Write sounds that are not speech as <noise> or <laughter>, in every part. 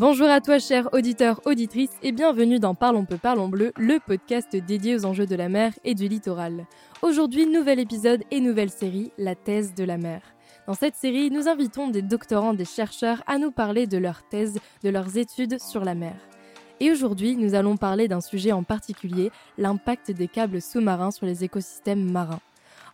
Bonjour à toi, chers auditeurs, auditrices, et bienvenue dans Parlons peu, parlons bleu, le podcast dédié aux enjeux de la mer et du littoral. Aujourd'hui, nouvel épisode et nouvelle série, la thèse de la mer. Dans cette série, nous invitons des doctorants, des chercheurs à nous parler de leurs thèses, de leurs études sur la mer. Et aujourd'hui, nous allons parler d'un sujet en particulier, l'impact des câbles sous-marins sur les écosystèmes marins.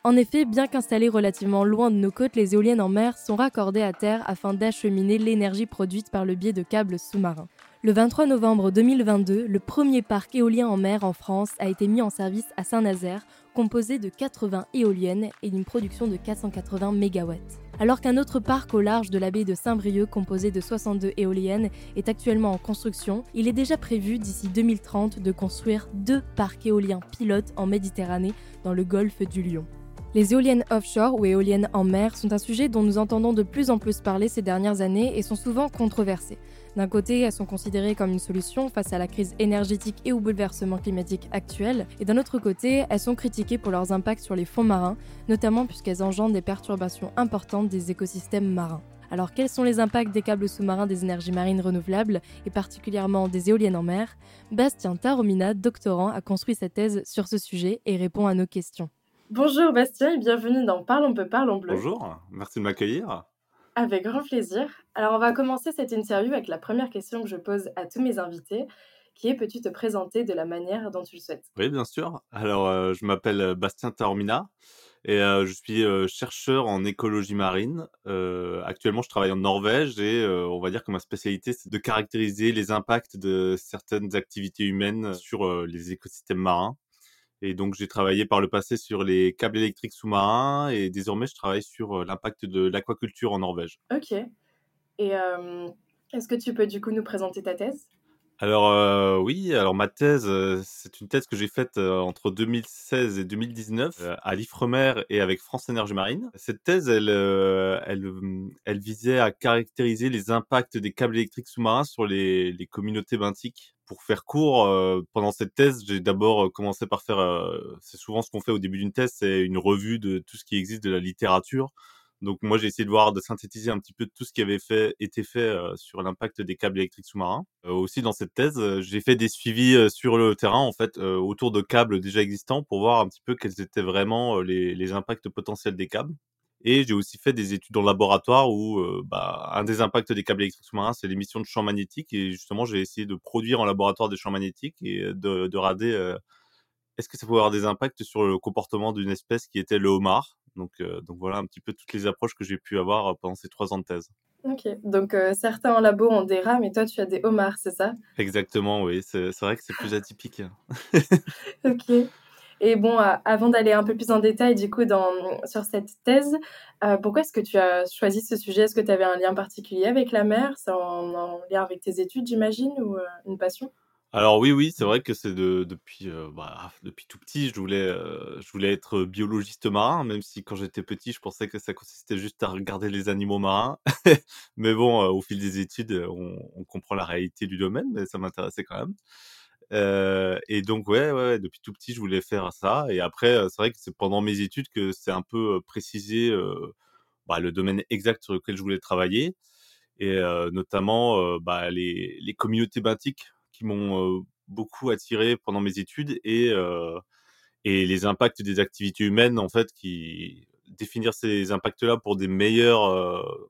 En effet, bien qu'installées relativement loin de nos côtes, les éoliennes en mer sont raccordées à terre afin d'acheminer l'énergie produite par le biais de câbles sous-marins. Le 23 novembre 2022, le premier parc éolien en mer en France a été mis en service à Saint-Nazaire, composé de 80 éoliennes et d'une production de 480 MW. Alors qu'un autre parc au large de la baie de Saint-Brieuc, composé de 62 éoliennes, est actuellement en construction, il est déjà prévu d'ici 2030 de construire deux parcs éoliens pilotes en Méditerranée dans le golfe du Lion. Les éoliennes offshore ou éoliennes en mer sont un sujet dont nous entendons de plus en plus parler ces dernières années et sont souvent controversées. D'un côté, elles sont considérées comme une solution face à la crise énergétique et au bouleversement climatique actuel, et d'un autre côté, elles sont critiquées pour leurs impacts sur les fonds marins, notamment puisqu'elles engendrent des perturbations importantes des écosystèmes marins. Alors quels sont les impacts des câbles sous-marins des énergies marines renouvelables, et particulièrement des éoliennes en mer? Bastien Taromina, doctorant, a construit sa thèse sur ce sujet et répond à nos questions. Bonjour Bastien et bienvenue dans Parlons peu, parlons bleu. Bonjour, merci de m'accueillir. Avec grand plaisir. Alors on va commencer cette interview avec la première question que je pose à tous mes invités, qui est peux-tu te présenter de la manière dont tu le souhaites? Oui, bien sûr. Alors euh, je m'appelle euh, Bastien Taromina et euh, je suis chercheur en écologie marine. actuellement, je travaille en Norvège et on va dire que ma spécialité, c'est de caractériser les impacts de certaines activités humaines sur les écosystèmes marins. Et donc, j'ai travaillé par le passé sur les câbles électriques sous-marins et désormais, je travaille sur l'impact de l'aquaculture en Norvège. Ok. Et est-ce que tu peux du coup nous présenter ta thèse? Alors oui, alors ma thèse, c'est une thèse que j'ai faite entre 2016 et 2019 à l'Ifremer et avec France Énergie Marine. Cette thèse, elle, elle, elle visait à caractériser les impacts des câbles électriques sous-marins sur les, les communautés benthiques. Pour faire court, pendant cette thèse, j'ai d'abord commencé par faire, c'est souvent ce qu'on fait au début d'une thèse, c'est une revue de tout ce qui existe de la littérature donc moi j'ai essayé de voir, de synthétiser un petit peu tout ce qui avait fait, été fait sur l'impact des câbles électriques sous-marins. aussi dans cette thèse, j'ai fait des suivis sur le terrain en fait autour de câbles déjà existants pour voir un petit peu quels étaient vraiment les, les impacts potentiels des câbles. Et j'ai aussi fait des études en laboratoire où bah, un des impacts des câbles électriques sous-marins, c'est l'émission de champs magnétiques. Et justement, j'ai essayé de produire en laboratoire des champs magnétiques et de, de rader est-ce que ça pouvait avoir des impacts sur le comportement d'une espèce qui était le homard? Donc, euh, donc voilà un petit peu toutes les approches que j'ai pu avoir euh, pendant ces trois ans de thèse. Ok, donc euh, certains en labo ont des rats, mais toi tu as des homards, c'est ça? Exactement, oui, c'est vrai que c'est plus atypique. <laughs> ok. Et bon, avant d'aller un peu plus en détail du coup sur cette thèse, pourquoi est-ce que tu as choisi ce sujet? Est-ce que tu avais un lien particulier avec la mer? C'est en, en, lien avec tes études, j'imagine, ou une passion? Alors oui, oui, c'est vrai que c'est de, depuis, euh, bah, depuis tout petit, je voulais, euh, je voulais être biologiste marin, même si quand j'étais petit, je pensais que ça consistait juste à regarder les animaux marins. <laughs> Mais bon, euh, au fil des études, on, comprend la réalité du domaine, mais ça m'intéressait quand même. Et donc ouais, ouais, depuis tout petit, je voulais faire ça. Et après, c'est vrai que c'est pendant mes études que c'est un peu précisé bah, le domaine exact sur lequel je voulais travailler, et notamment bah, les, les communautés benthiques qui m'ont beaucoup attiré pendant mes études et et les impacts des activités humaines en fait qui définir ces impacts-là pour des meilleurs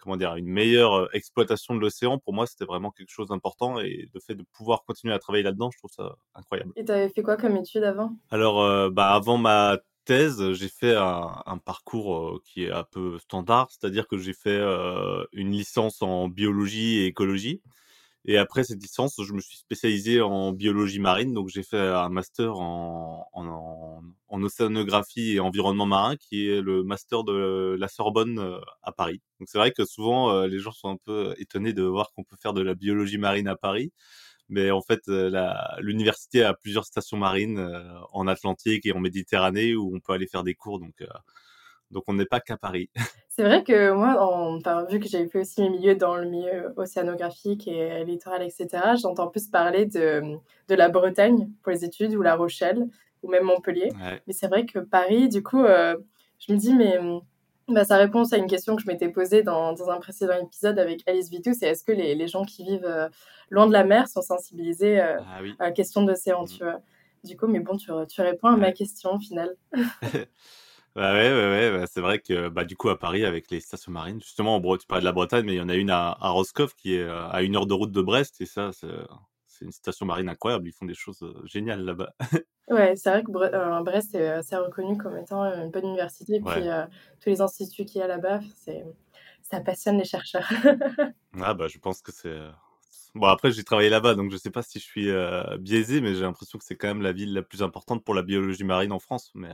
comment dire une meilleure exploitation de l'océan pour moi c'était vraiment quelque chose d'important et le fait de pouvoir continuer à travailler là-dedans je trouve ça incroyable. Et tu avais fait quoi comme étude avant? Alors bah avant ma thèse, j'ai fait un, un parcours qui est un peu standard, c'est-à-dire que j'ai fait une licence en biologie et écologie. Et après cette licence, je me suis spécialisé en biologie marine, donc j'ai fait un master en, en, en, océanographie et environnement marin, qui est le master de la Sorbonne euh, à Paris. Donc c'est vrai que souvent euh, les gens sont un peu étonnés de voir qu'on peut faire de la biologie marine à Paris, mais en fait euh, l'université a plusieurs stations marines en Atlantique et en Méditerranée où on peut aller faire des cours, donc donc on n'est pas qu'à Paris. <laughs> C'est vrai que moi, en, vu que j'ai fait aussi mes milieux dans le milieu océanographique et littoral, etc., j'entends plus parler de, de, la Bretagne pour les études, ou La Rochelle, ou même Montpellier. Mais c'est vrai que Paris, du coup, euh, je me dis, mais Bah, ça répond à une question que je m'étais posée dans, dans, un précédent épisode avec Alice Vitou, c'est est-ce que les, les, gens qui vivent euh, loin de la mer sont sensibilisés euh, ah à la question d'océan, mmh. tu vois. Du coup, mais bon, tu, tu réponds à ma question au final. <laughs> Bah ouais, ouais, ouais bah c'est vrai que bah, du coup à Paris avec les stations marines, justement, en tu parlais de la Bretagne, mais il y en a une à, à Roscoff qui est euh, à une heure de route de Brest, et ça, c'est une station marine incroyable, ils font des choses géniales là-bas. <laughs> Ouais, c'est vrai que euh, Brest est assez reconnu comme étant une bonne université. Et puis, tous les instituts qu'il y a là-bas, ça passionne les chercheurs. <laughs> ah, bah, je pense que c'est. Bon, après, j'ai travaillé là-bas, donc je sais pas si je suis biaisé, mais j'ai l'impression que c'est quand même la ville la plus importante pour la biologie marine en France. Mais,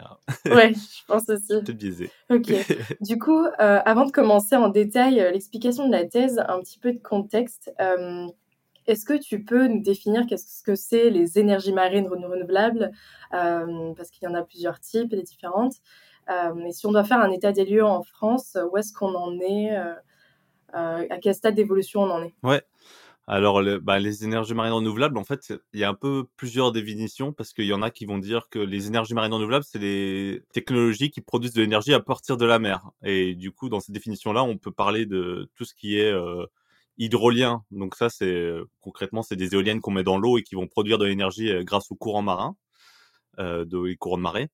ouais, <laughs> je pense aussi. Peut-être biaisé. Ok. <laughs> du coup, avant de commencer en détail l'explication de la thèse, un petit peu de contexte. Est-ce que tu peux nous définir qu'est-ce que c'est les énergies marines renouvelables? Euh, Parce qu'il y en a plusieurs types et différentes. Euh, et si on doit faire un état des lieux en France, où est-ce qu'on en est euh, À quel stade d'évolution on en est? Ouais. Alors, bah, les énergies marines renouvelables, en fait, il y a un peu plusieurs définitions parce qu'il y en a qui vont dire que les énergies marines renouvelables, c'est les technologies qui produisent de l'énergie à partir de la mer. Et du coup, dans cette définition-là, on peut parler de tout ce qui est hydrolien. Donc ça, c'est concrètement, c'est des éoliennes qu'on met dans l'eau et qui vont produire de l'énergie grâce au courant marin, euh, de, les courants de marée.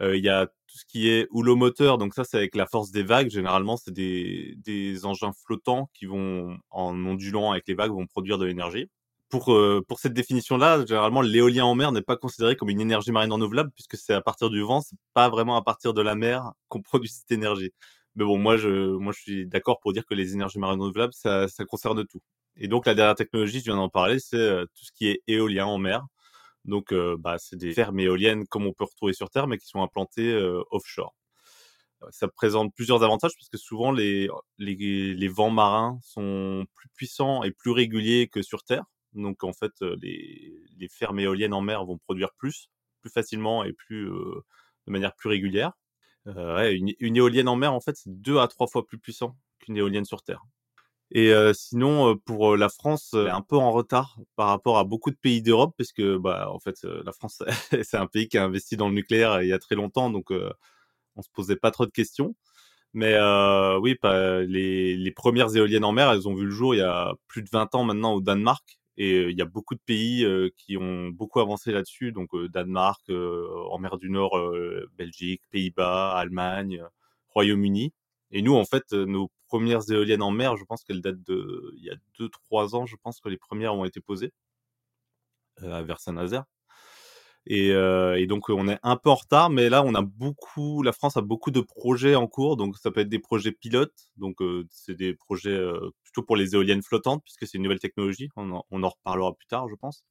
Il y a tout ce qui est houlomoteur, donc ça c'est avec la force des vagues. Généralement, c'est des, des engins flottants qui vont, en ondulant avec les vagues, vont produire de l'énergie. Pour, pour cette définition-là, généralement, l'éolien en mer n'est pas considéré comme une énergie marine renouvelable puisque c'est à partir du vent, c'est pas vraiment à partir de la mer <laughs> qu'on produit cette énergie. Mais bon, moi, je, moi, je suis d'accord pour dire que les énergies marines renouvelables, ça, ça concerne tout. Et donc, la dernière technologie, je viens d'en parler, c'est euh, tout ce qui est éolien en mer. Donc, euh, bah, c'est des fermes éoliennes comme on peut retrouver sur Terre, mais qui sont implantées euh, offshore. Ça présente plusieurs avantages parce que souvent les, les, les, vents marins sont plus puissants et plus réguliers que sur Terre. Donc en fait, les, les fermes éoliennes en mer vont produire plus, plus facilement et plus de manière plus régulière. Une, éolienne en mer, en fait, c'est deux à trois fois plus puissant qu'une éolienne sur Terre. Et euh, sinon, pour la France, un peu en retard par rapport à beaucoup de pays d'Europe, parce que, bah, en fait, la France, <laughs> c'est un pays qui a investi dans le nucléaire il y a très longtemps, donc on se posait pas trop de questions. Mais euh, oui, les, les, premières éoliennes en mer, elles ont vu le jour il y a plus de 20 ans maintenant au Danemark. Et il y a beaucoup de pays qui ont beaucoup avancé là-dessus, donc Danemark, en mer du Nord, Belgique, Pays-Bas, Allemagne, Royaume-Uni. Et nous, en fait, nos premières éoliennes en mer, je pense qu'elles datent de il y a 2-3 ans, je pense que les premières ont été posées vers Saint-Nazaire. Et, euh, et, donc on est un peu en retard, mais là on a beaucoup, la France a beaucoup de projets en cours, donc ça peut être des projets pilotes, donc euh, c'est des projets euh, plutôt pour les éoliennes flottantes puisque c'est une nouvelle technologie, on en, reparlera plus tard, je pense.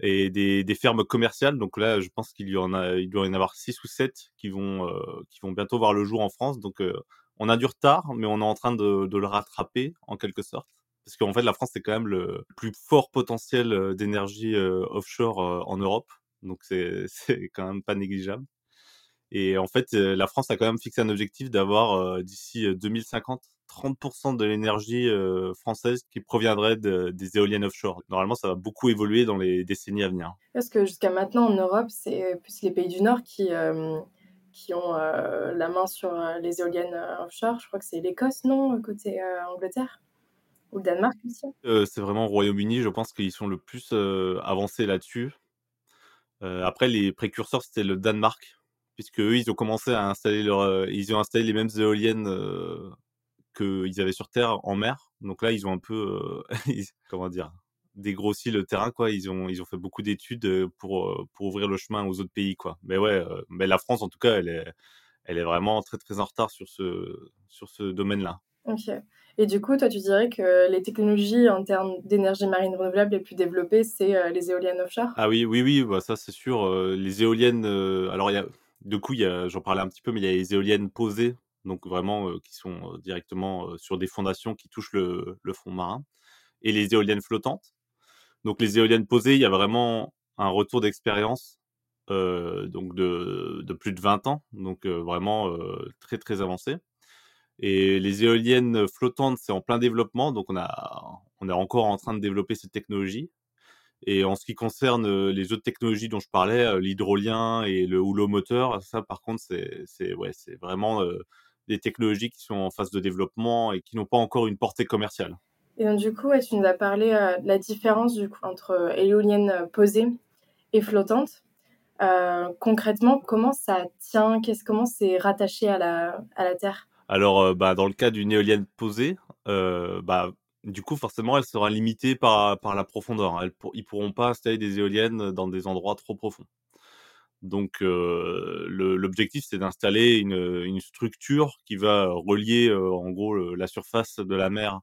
Et des, fermes commerciales, donc là je pense qu'il y en a, il doit y en avoir six ou sept qui vont, qui vont bientôt voir le jour en France, donc on a du retard, mais on est en train de, le rattraper en quelque sorte parce qu'en fait la France c'est quand même le plus fort potentiel d'énergie offshore en Europe donc <laughs> c'est quand même pas négligeable. Et en fait, la France a quand même fixé un objectif d'avoir d'ici 2050 30% de l'énergie française qui proviendrait des éoliennes offshore. Normalement, ça va beaucoup évoluer dans les décennies à venir. Parce que jusqu'à maintenant en Europe, c'est plus les pays du Nord qui, qui ont la main sur les éoliennes offshore. Je crois que c'est l'Écosse, non, côté Angleterre? Ou le Danemark aussi? c'est vraiment au Royaume-Uni, je pense qu'ils sont le plus avancés là-dessus. Euh, après, les précurseurs, c'était le Danemark, puisque eux, ils ont commencé à installer leur, euh, ils ont installé les mêmes éoliennes euh, qu'ils avaient sur Terre en mer. Donc là, ils ont un peu, <laughs> comment dire, dégrossi le terrain, quoi. Ils ont, ils ont fait beaucoup d'études pour, pour ouvrir le chemin aux autres pays, quoi. Mais ouais, mais la France, en tout cas, elle est, elle est vraiment très, très en retard sur ce, sur ce domaine-là. Ok. Et du coup, toi, tu dirais que les technologies en termes d'énergie marine renouvelable les plus développées, c'est les éoliennes offshore? Ah oui, oui, oui, bah, ça c'est sûr. Les éoliennes, alors il y a, de coup, j'en parlais un petit peu, mais il y a les éoliennes posées, donc vraiment qui sont directement sur des fondations qui touchent le, le, fond marin, et les éoliennes flottantes. Donc les éoliennes posées, il y a vraiment un retour d'expérience donc de, plus de 20 ans, donc vraiment très très avancé. Et les éoliennes flottantes, c'est en plein développement, donc on, est encore en train de développer cette technologie. Et en ce qui concerne les autres technologies dont je parlais, l'hydrolien et le houlomoteur, ça par contre, c'est vraiment des technologies qui sont en phase de développement et qui n'ont pas encore une portée commerciale. Et donc, du coup, tu nous as parlé de la différence du coup, entre éolienne posée et flottante. concrètement, comment ça tient? Qu'est-ce comment c'est rattaché à la, à la Terre? Alors, bah, dans le cas d'une éolienne posée, bah, du coup, forcément, elle sera limitée par, par la profondeur. Elles, ils ne pourront pas installer des éoliennes dans des endroits trop profonds. Donc, l'objectif, c'est d'installer une, une, structure qui va relier, en gros, la surface de la mer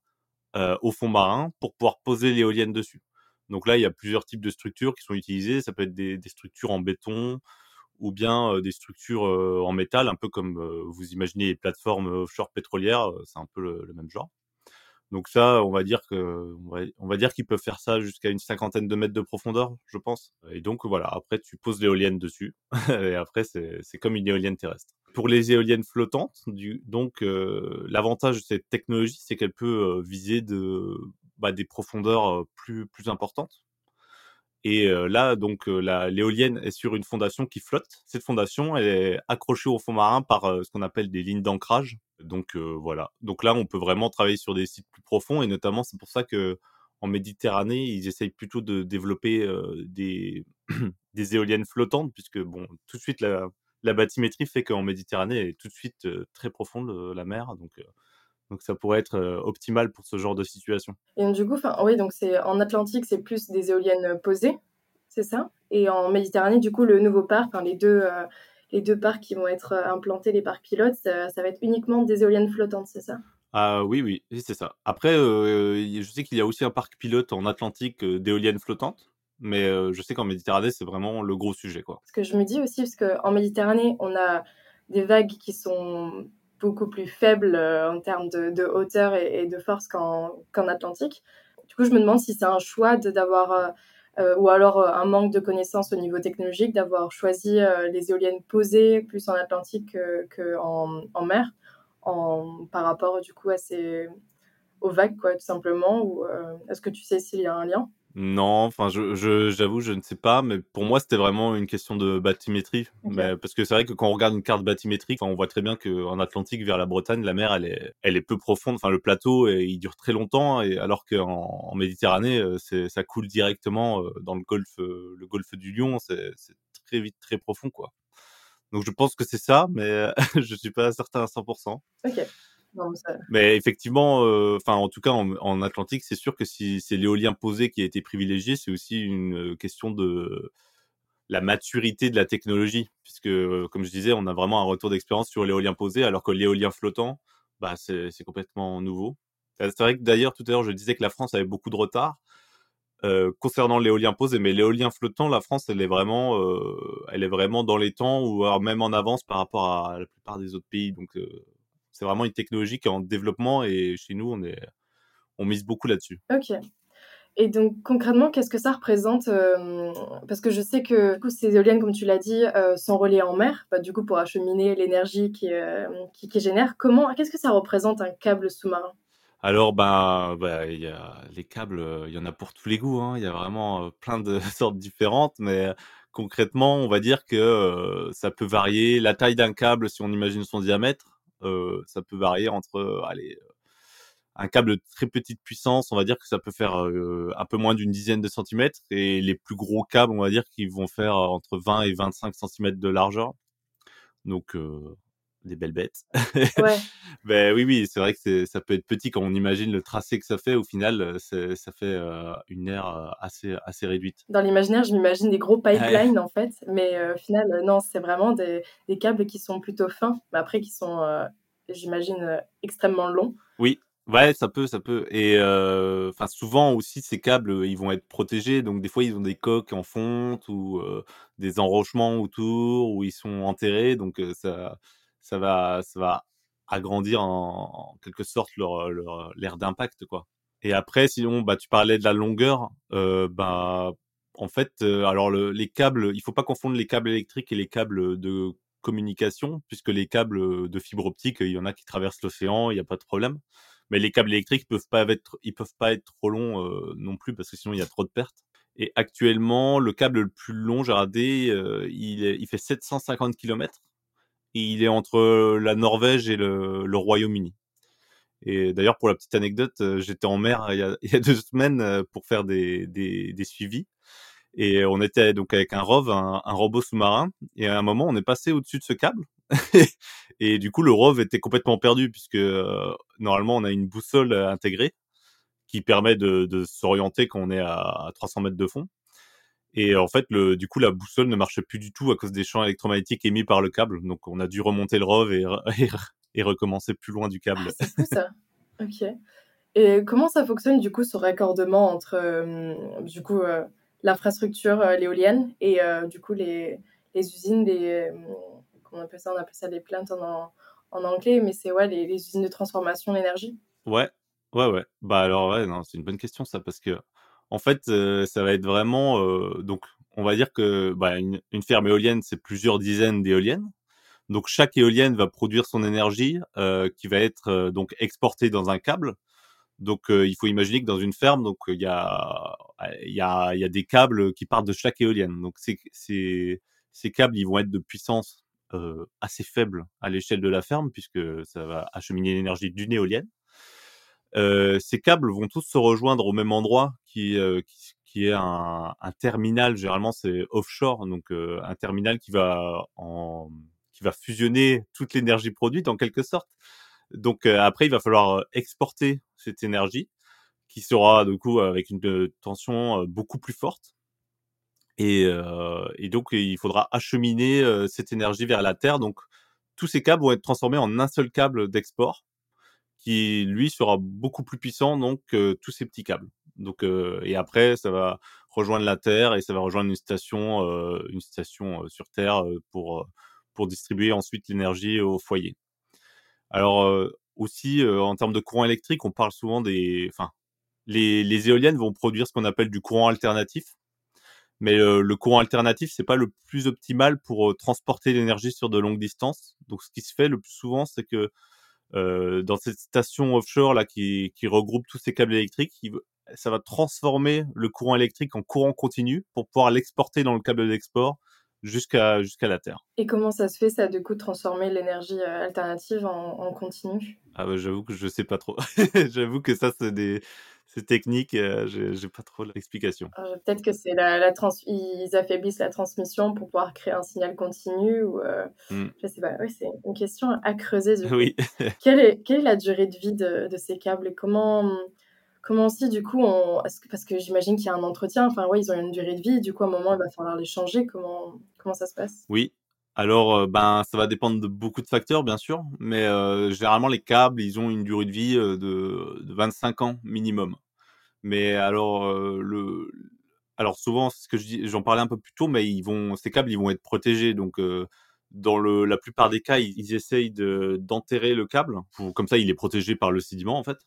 au fond marin pour pouvoir poser l'éolienne dessus. Donc là, il y a plusieurs types de structures qui sont utilisées. Ça peut être des, des structures en béton ou bien des structures en métal, un peu comme vous imaginez les plateformes offshore pétrolières. C'est un peu le même genre. Donc ça, on va dire que on va, dire qu'ils peuvent faire ça jusqu'à une cinquantaine de mètres de profondeur, je pense. Et donc voilà, après tu poses l'éolienne dessus <laughs> et après c'est comme une éolienne terrestre. Pour les éoliennes flottantes, donc euh, l'avantage de cette technologie, c'est qu'elle peut euh, viser bah, des profondeurs euh, plus plus importantes. Et là, donc, l'éolienne est sur une fondation qui flotte. Cette fondation, elle est accrochée au fond marin par ce qu'on appelle des lignes d'ancrage. Donc voilà. Donc là, on peut vraiment travailler sur des sites plus profonds et notamment, c'est pour ça que en Méditerranée, ils essayent plutôt de développer <clears throat> des, éoliennes flottantes, puisque bon, tout de suite la, la bathymétrie fait qu'en Méditerranée, elle est tout de suite très profonde la mer, donc donc ça pourrait être optimal pour ce genre de situation. Et du coup, oui, donc c'est en Atlantique, c'est plus des éoliennes posées, c'est ça? Et en Méditerranée, du coup, le nouveau parc, les deux les deux parcs qui vont être implantés, les parcs pilotes, ça, va être uniquement des éoliennes flottantes, c'est ça? Ah oui, oui, c'est ça. Après, je sais qu'il y a aussi un parc pilote en Atlantique d'éoliennes flottantes, mais je sais qu'en Méditerranée, c'est vraiment le gros sujet. Quoi. Ce que je me dis aussi, parce qu'en Méditerranée, on a des vagues qui sont beaucoup plus faible euh, en termes de, hauteur et, de force qu'en Atlantique. Du coup, je me demande si c'est un choix d'avoir, euh, euh, ou alors un manque de connaissances au niveau technologique, d'avoir choisi les éoliennes posées plus en Atlantique qu'en en mer, en, par rapport du coup à ces, aux vagues, quoi, tout simplement. Ou est-ce que tu sais s'il y a un lien? Non, enfin, je, j'avoue, je, ne sais pas, mais pour moi, c'était vraiment une question de bathymétrie. Mais, parce que c'est vrai que quand on regarde une carte bathymétrique, on voit très bien qu'en Atlantique, vers la Bretagne, la mer, elle est, elle est peu profonde. Enfin, le plateau, il dure très longtemps, et alors qu'en en Méditerranée, euh, ça coule directement euh, dans le golfe, euh, le golfe du Lion. C'est, très vite, très profond, quoi. Donc, je pense que c'est ça, mais <laughs> je suis pas certain à 100%. Ok. Mais effectivement, euh, enfin en tout cas en, Atlantique, c'est sûr que si c'est l'éolien posé qui a été privilégié, c'est aussi une question de la maturité de la technologie, puisque comme je disais, on a vraiment un retour d'expérience sur l'éolien posé, alors que l'éolien flottant, bah c'est complètement nouveau. C'est vrai que d'ailleurs tout à l'heure je disais que la France avait beaucoup de retard. Euh, concernant l'éolien posé, mais l'éolien flottant, la France, elle est vraiment, euh, elle est vraiment dans les temps ou même en avance par rapport à la plupart des autres pays. Donc, c'est vraiment une technologie qui est en développement et chez nous, on, est, on mise beaucoup là-dessus. Ok. Et donc concrètement, qu'est-ce que ça représente euh, Parce que je sais que du ces éoliennes, comme tu l'as dit, euh, sont reliées en mer, bah, du coup pour acheminer l'énergie qui, euh, qui, qui, génère. Comment Qu'est-ce que ça représente un câble sous-marin? Alors, ben, bah, y a les câbles, il y en a pour tous les goûts. Hein. Il y a vraiment plein de <laughs> sortes différentes, mais concrètement, on va dire que ça peut varier. La taille d'un câble, si on imagine son diamètre, euh, ça peut varier entre, euh, allez, euh, un câble de très petite puissance, on va dire que ça peut faire un peu moins d'une dizaine de centimètres, et les plus gros câbles, on va dire qu'ils vont faire entre 20 et 25 centimètres de largeur. Donc, des belles bêtes. Ouais. <laughs> ben oui, oui, c'est vrai que ça peut être petit quand on imagine le tracé que ça fait. Au final, ça fait une aire assez, assez réduite. Dans l'imaginaire, je m'imagine des gros pipelines en fait, mais au final, non, c'est vraiment des, des, câbles qui sont plutôt fins, mais après qui sont, j'imagine, extrêmement longs. Oui. Ouais, ça peut, ça peut. Et enfin, souvent aussi, ces câbles, ils vont être protégés. Donc, des fois, ils ont des coques en fonte ou des enrochements autour, où ils sont enterrés. Donc, ça, ça va, ça va agrandir en, quelque sorte leur, leur l'air d'impact, quoi. Et après, sinon, bah, tu parlais de la longueur, euh, bah, en fait, euh, alors le, les câbles, il faut pas confondre les câbles électriques et les câbles de communication, puisque les câbles de fibre optique, il y en a qui traversent l'océan, il n'y a pas de problème. Mais les câbles électriques peuvent pas être, ils peuvent pas être trop longs euh, non plus, parce que sinon il y a trop de pertes. Et actuellement, le câble le plus long, j'ai regardé, il, il fait 750 km il est entre la Norvège et le, Royaume-Uni. Et d'ailleurs, pour la petite anecdote, j'étais en mer <laughs> il y, a, deux semaines pour faire des, des, des, suivis. Et on était donc avec un ROV, un, robot sous-marin. Et à un moment, on est passé au-dessus de ce câble. <laughs> et du coup, le ROV était complètement perdu puisque normalement, on a une boussole intégrée qui permet de, de s'orienter quand on est à 300 mètres de fond. Et en fait, le, du coup, la boussole ne marchait plus du tout à cause des champs électromagnétiques émis par le câble. Donc, on a dû remonter le ROV et, <laughs> et, et recommencer plus loin du câble. Ah, c'est ça. ok. Et comment ça fonctionne du coup ce raccordement entre euh, du coup euh, l'infrastructure euh, l'éolienne et du coup les, les usines, les comment on appelle ça? On appelle ça les plantes en, en anglais, mais c'est ouais les, les, usines de transformation d'énergie. Ouais, ouais, ouais. Bah alors ouais, non, c'est une bonne question ça parce que en fait, euh, ça va être vraiment euh, donc on va dire que bah, une, une, ferme éolienne, c'est plusieurs dizaines d'éoliennes. Donc chaque éolienne va produire son énergie euh, qui va être euh, donc exportée dans un câble. Donc il faut imaginer que dans une ferme, donc il y a il y a y a des câbles qui partent de chaque éolienne. Donc c'est ces ces câbles, ils vont être de puissance assez faible à l'échelle de la ferme puisque ça va acheminer l'énergie d'une éolienne. Euh, ces câbles vont tous se rejoindre au même endroit qui, euh, qui, est un, un terminal. Généralement, c'est offshore, donc euh, un terminal qui va en, qui va fusionner toute l'énergie produite en quelque sorte. Donc après, il va falloir exporter cette énergie qui sera du coup avec une tension beaucoup plus forte. Et, et donc, il faudra acheminer cette énergie vers la Terre. Donc, tous ces câbles vont être transformés en un seul câble d'export qui lui sera beaucoup plus puissant donc que tous ces petits câbles. Donc et après ça va rejoindre la Terre et ça va rejoindre une station une station sur Terre pour pour distribuer ensuite l'énergie au foyer. Alors aussi en termes de courant électrique, on parle souvent des enfin les, éoliennes vont produire ce qu'on appelle du courant alternatif. Mais le courant alternatif, c'est pas le plus optimal pour transporter l'énergie sur de longues distances. Donc, ce qui se fait le plus souvent, c'est que euh, dans cette station offshore là qui, qui regroupe tous ces câbles électriques, il, ça va transformer le courant électrique en courant continu pour pouvoir l'exporter dans le câble d'export jusqu'à jusqu'à la Terre. Et comment ça se fait ça du coup de transformer l'énergie euh, alternative en, en continu? Ah bah, j'avoue que je sais pas trop. <laughs> j'avoue que ça c'est des c'est technique, euh, j'ai pas trop l'explication. Peut-être que c'est la, la trans ils affaiblissent la transmission pour pouvoir créer un signal continu ou euh, mm. je sais pas. Oui, c'est une question à creuser. Du. <laughs> Oui. quelle, est, quelle est la durée de vie de, de ces câbles et comment comment aussi du coup on parce que j'imagine qu'il y a un entretien. Enfin ouais, ils ont une durée de vie. Du coup, à un moment, il va falloir les changer. Comment comment ça se passe? Oui, alors, euh, ben, ça va dépendre de beaucoup de facteurs, bien sûr, mais euh, généralement, les câbles, ils ont une durée de vie euh, de, de 25 ans minimum. Mais alors, souvent, c'est ce que j'en parlais un peu plus tôt, mais ils vont, ces câbles, ils vont être protégés. Donc, dans le, la plupart des cas, ils, essayent de, d'enterrer le câble, comme ça, il est protégé par le sédiment, en fait.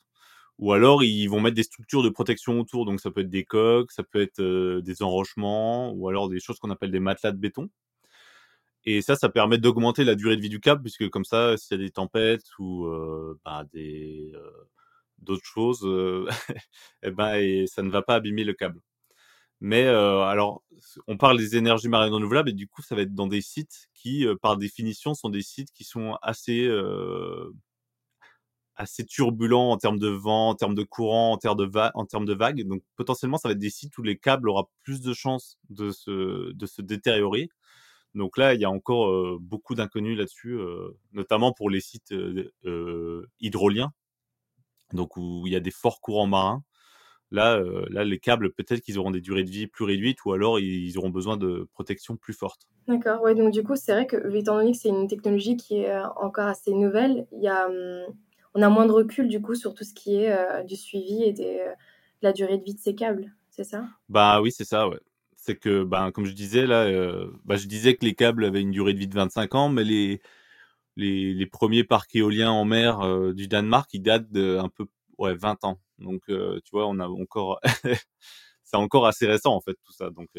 Ou alors, ils vont mettre des structures de protection autour. Donc, ça peut être des coques, ça peut être des enrochements, ou alors des choses qu'on appelle des matelas de béton. Et ça, ça permet d'augmenter la durée de vie du câble, puisque comme ça, s'il y a des tempêtes ou bah, des d'autres choses, <laughs> eh ben, et ça ne va pas abîmer le câble. Mais alors, on parle des énergies marines renouvelables, et du coup, ça va être dans des sites qui, par définition, sont des sites qui sont assez assez turbulents en termes de vent, en termes de courant, en termes de, vagues. Donc potentiellement, ça va être des sites où les câbles aura plus de chances de se, de se détériorer. Donc là, il y a encore euh, beaucoup d'inconnus là-dessus, euh, notamment pour les sites euh, hydroliens, donc où il y a des forts courants marins. Là, là les câbles, peut-être qu'ils auront des durées de vie plus réduites ou alors ils auront besoin de protection plus forte. D'accord, ouais, donc du coup, c'est vrai que, étant donné que c'est une technologie qui est encore assez nouvelle, y a, hum, on a moins de recul du coup sur tout ce qui est du suivi et des, de la durée de vie de ces câbles, c'est ça? Bah oui, c'est ça, ouais c'est que, ben, comme je disais là, euh, bah, je disais que les câbles avaient une durée de vie de 25 ans, mais les les, les premiers parcs éoliens en mer euh, du Danemark, ils datent de un peu ouais 20 ans. Donc euh, tu vois, on a encore <laughs> c'est encore assez récent en fait tout ça. Donc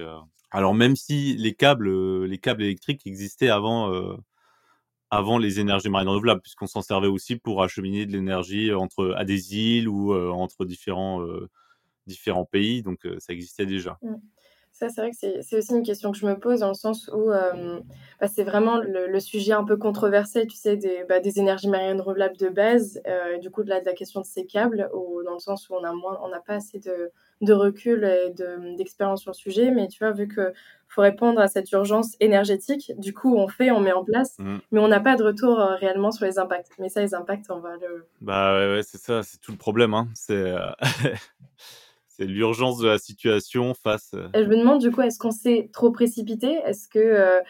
alors même si les câbles les câbles électriques existaient avant avant les énergies marines renouvelables, puisqu'on s'en servait aussi pour acheminer de l'énergie entre à des îles ou entre différents différents pays, donc ça existait déjà. Mmh. Ça, c'est vrai que c'est aussi une question que je me pose dans le sens où euh, bah, c'est vraiment le, sujet un peu controversé, tu sais, des, bah, des énergies marines renouvelables de base, euh, du coup, de la, de la question de ces câbles, ou dans le sens où on n'a on pas assez de, de recul et d'expérience sur le sujet, mais tu vois, vu qu'il faut répondre à cette urgence énergétique, du coup, on fait, on met en place, mmh. mais on n'a pas de retour euh, réellement sur les impacts. Mais ça, les impacts, on va le... Bah ouais, c'est ça, c'est tout le problème, hein. c'est... <laughs> c'est l'urgence de la situation face. Euh, je me demande du coup, est-ce qu'on s'est trop précipité? Est-ce que euh,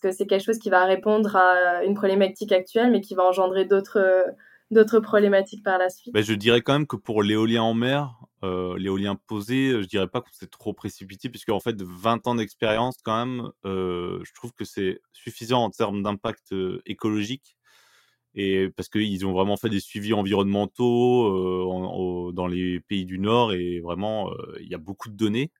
que c'est quelque chose qui va répondre à une problématique actuelle, mais qui va engendrer d'autres d'autres problématiques par la suite? Bah, Je dirais quand même que pour l'éolien en mer, euh, l'éolien posé, je dirais pas qu'on s'est trop précipité, puisque en fait, 20 ans d'expérience quand même, je trouve que c'est suffisant en termes d'impact écologique et parce qu'ils ont vraiment fait des suivis environnementaux dans les pays du Nord et vraiment il y a beaucoup de données.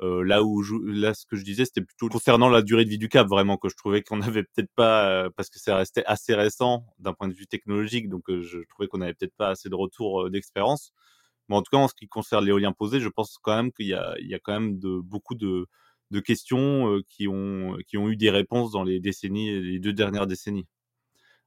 là où là ce que je disais c'était plutôt concernant la durée de vie du câble vraiment que je trouvais qu'on avait peut-être pas parce que ça restait assez récent d'un point de vue technologique donc je trouvais qu'on avait peut-être pas assez de retour d'expérience. Mais en tout cas en ce qui concerne l'éolien posé, je pense quand même qu'il y a il y a quand même de beaucoup de de questions qui ont qui ont eu des réponses dans les décennies les deux dernières décennies.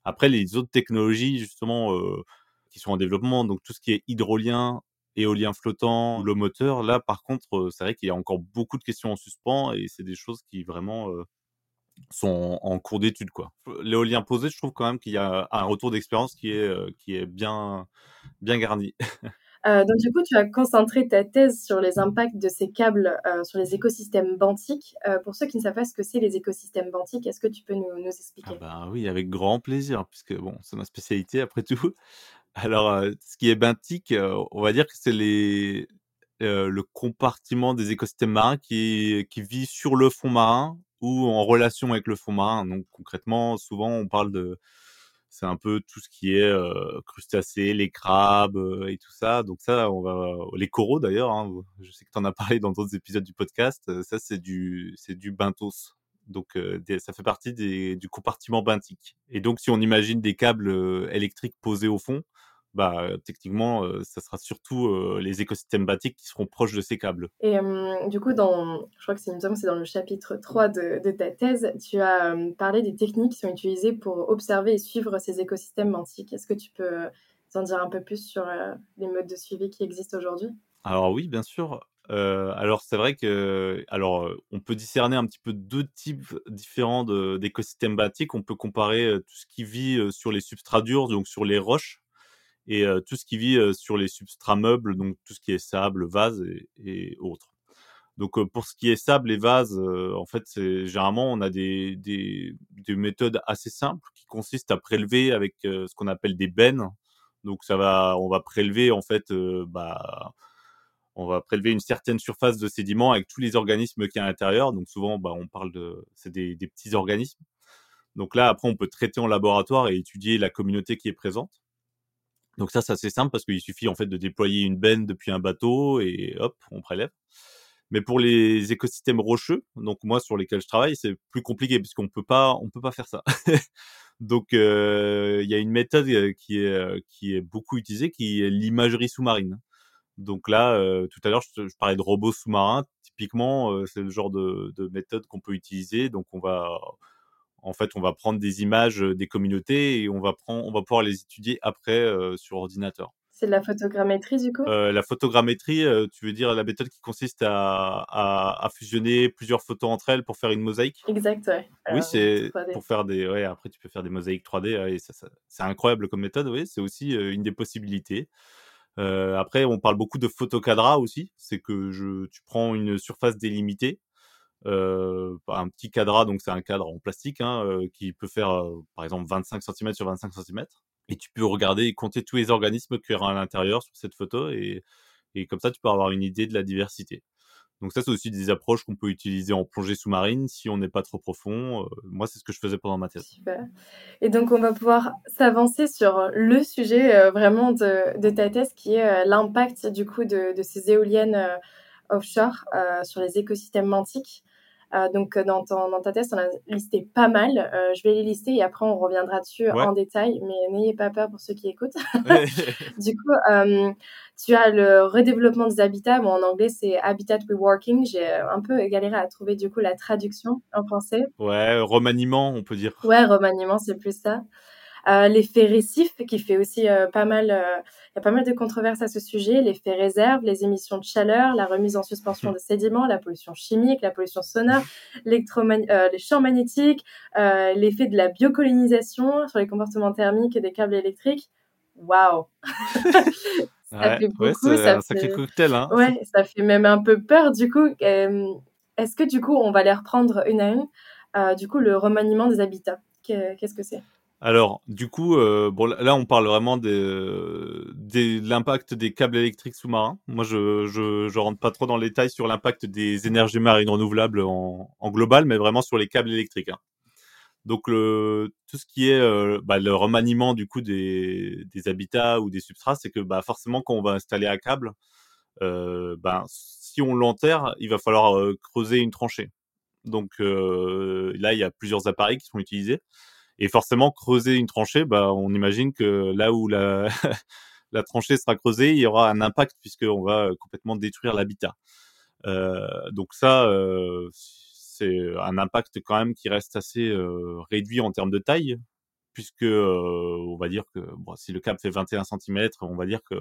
Après, les autres technologies, justement, euh, qui sont en développement, donc tout ce qui est hydrolien, éolien flottant, le moteur, là, par contre, euh, c'est vrai qu'il y a encore beaucoup de questions en suspens et c'est des choses qui vraiment euh, sont en cours d'étude, quoi. L'éolien posé, je trouve quand même qu'il y a un retour d'expérience qui est, qui est bien, bien garni. <laughs> Euh, donc du coup, tu as concentré ta thèse sur les impacts de ces câbles euh, sur les écosystèmes benthiques. Euh, pour ceux qui ne savent pas ce que c'est les écosystèmes benthiques, est-ce que tu peux nous, nous expliquer? ah bah Oui, avec grand plaisir, puisque bon, c'est ma spécialité après tout. <laughs> Alors, ce qui est benthique, on va dire que c'est les, le compartiment des écosystèmes marins qui, qui vit sur le fond marin ou en relation avec le fond marin. Donc concrètement, souvent on parle de c'est un peu tout ce qui est crustacés, les crabes et tout ça. Donc ça, on va les coraux d'ailleurs. Hein, je sais que tu en as parlé dans d'autres épisodes du podcast. Ça, c'est du c'est du benthos. Donc ça fait partie des, du compartiment benthique. Et donc si on imagine des câbles électriques posés au fond, bah, techniquement, ça sera surtout les écosystèmes batiques qui seront proches de ces câbles. Et du coup, dans, je crois que c'est, c'est dans le chapitre 3 de, ta thèse, tu as parlé des techniques qui sont utilisées pour observer et suivre ces écosystèmes batiques. Est-ce que tu peux en dire un peu plus sur les modes de suivi qui existent aujourd'hui? Alors oui, bien sûr. alors c'est vrai que, alors on peut discerner un petit peu deux types différents d'écosystèmes batiques. On peut comparer tout ce qui vit sur les substrats durs, donc sur les roches, et tout ce qui vit sur les substrats meubles, donc tout ce qui est sable, vase et, autres. Donc pour ce qui est sable et vase, en fait, généralement on a des, des, des, méthodes assez simples qui consistent à prélever avec ce qu'on appelle des bennes. Donc ça va, on va prélever en fait, bah, on va prélever une certaine surface de sédiments avec tous les organismes qui y a à l'intérieur. Donc souvent, bah, on parle de, c'est des, des petits organismes. Donc là, après, on peut traiter en laboratoire et étudier la communauté qui est présente. Donc ça, c'est assez simple parce qu'il suffit en fait de déployer une benne depuis un bateau et hop, on prélève. Mais pour les écosystèmes rocheux, donc moi sur lesquels je travaille, c'est plus compliqué puisqu'on peut pas, on peut pas faire ça. <laughs> donc il y a une méthode qui est qui est beaucoup utilisée, qui est l'imagerie sous-marine. Donc là, tout à l'heure, je, je, parlais de robots sous-marins. Typiquement, c'est le genre de, de méthode qu'on peut utiliser. Donc on va en fait, on va prendre des images des communautés et on va, prendre, on va pouvoir les étudier après sur ordinateur. C'est de la photogrammétrie du coup? La photogrammétrie, tu veux dire la méthode qui consiste à, fusionner plusieurs photos entre elles pour faire une mosaïque? Exact, ouais. oui, c'est pour faire des. Ouais, après, tu peux faire des mosaïques 3D. et ça, c'est incroyable comme méthode, oui, c'est aussi une des possibilités. après, on parle beaucoup de photocadra aussi. C'est que je, tu prends une surface délimitée euh, un petit cadre, donc c'est un cadre en plastique hein, euh, qui peut faire euh, par exemple 25 cm sur 25 cm. Et tu peux regarder et compter tous les organismes qu'il y aura à l'intérieur sur cette photo et, et comme ça tu peux avoir une idée de la diversité. Donc ça, c'est aussi des approches qu'on peut utiliser en plongée sous-marine si on n'est pas trop profond. moi, c'est ce que je faisais pendant ma thèse. Super. Et donc, on va pouvoir s'avancer sur le sujet vraiment de, de, ta thèse, qui est l'impact du coup de, de ces éoliennes offshore sur les écosystèmes mantiques. Donc dans, dans ta thèse, on a listé pas mal. je vais les lister et après on reviendra dessus en détail, mais n'ayez pas peur pour ceux qui écoutent. <laughs> du coup, tu as le redéveloppement des habitats. Bon, en anglais, c'est habitat reworking. J'ai un peu galéré à trouver du coup la traduction en français. Ouais, remaniement, on peut dire. Ouais, remaniement, c'est plus ça. Euh, l'effet récif qui fait aussi euh, pas mal, euh, il y a pas mal de controverses à ce sujet, l'effet réserve, les émissions de chaleur, la remise en suspension de sédiments, la pollution chimique, la pollution sonore, les champs magnétiques, l'effet de la biocolonisation sur les comportements thermiques des câbles électriques. Waouh <laughs> Ça fait beaucoup. c'est un sacré cocktail. Hein. Ouais, ça fait même un peu peur du coup. Est-ce que du coup, on va les reprendre une à une Du coup, le remaniement des habitats, qu'est-ce que c'est? Alors, du coup, euh, bon, là, on parle vraiment de l'impact des câbles électriques sous-marins. Moi, je, rentre pas trop dans les détails sur l'impact des énergies marines renouvelables en, global, mais vraiment sur les câbles électriques. Hein. Donc, tout ce qui est euh, bah, le remaniement du coup des, habitats ou des substrats, c'est que bah, forcément, quand on va installer un câble, euh, bah, si on l'enterre, il va falloir creuser une tranchée. Donc là, il y a plusieurs appareils qui sont utilisés. Et forcément, creuser une tranchée, bah, on imagine que là où la, <laughs> la tranchée sera creusée, il y aura un impact puisqu'on va complètement détruire l'habitat. Euh, donc ça, euh, c'est un impact quand même qui reste assez euh, réduit en termes de taille, puisque euh, on va dire que bon, si le câble fait 21 cm, on va dire que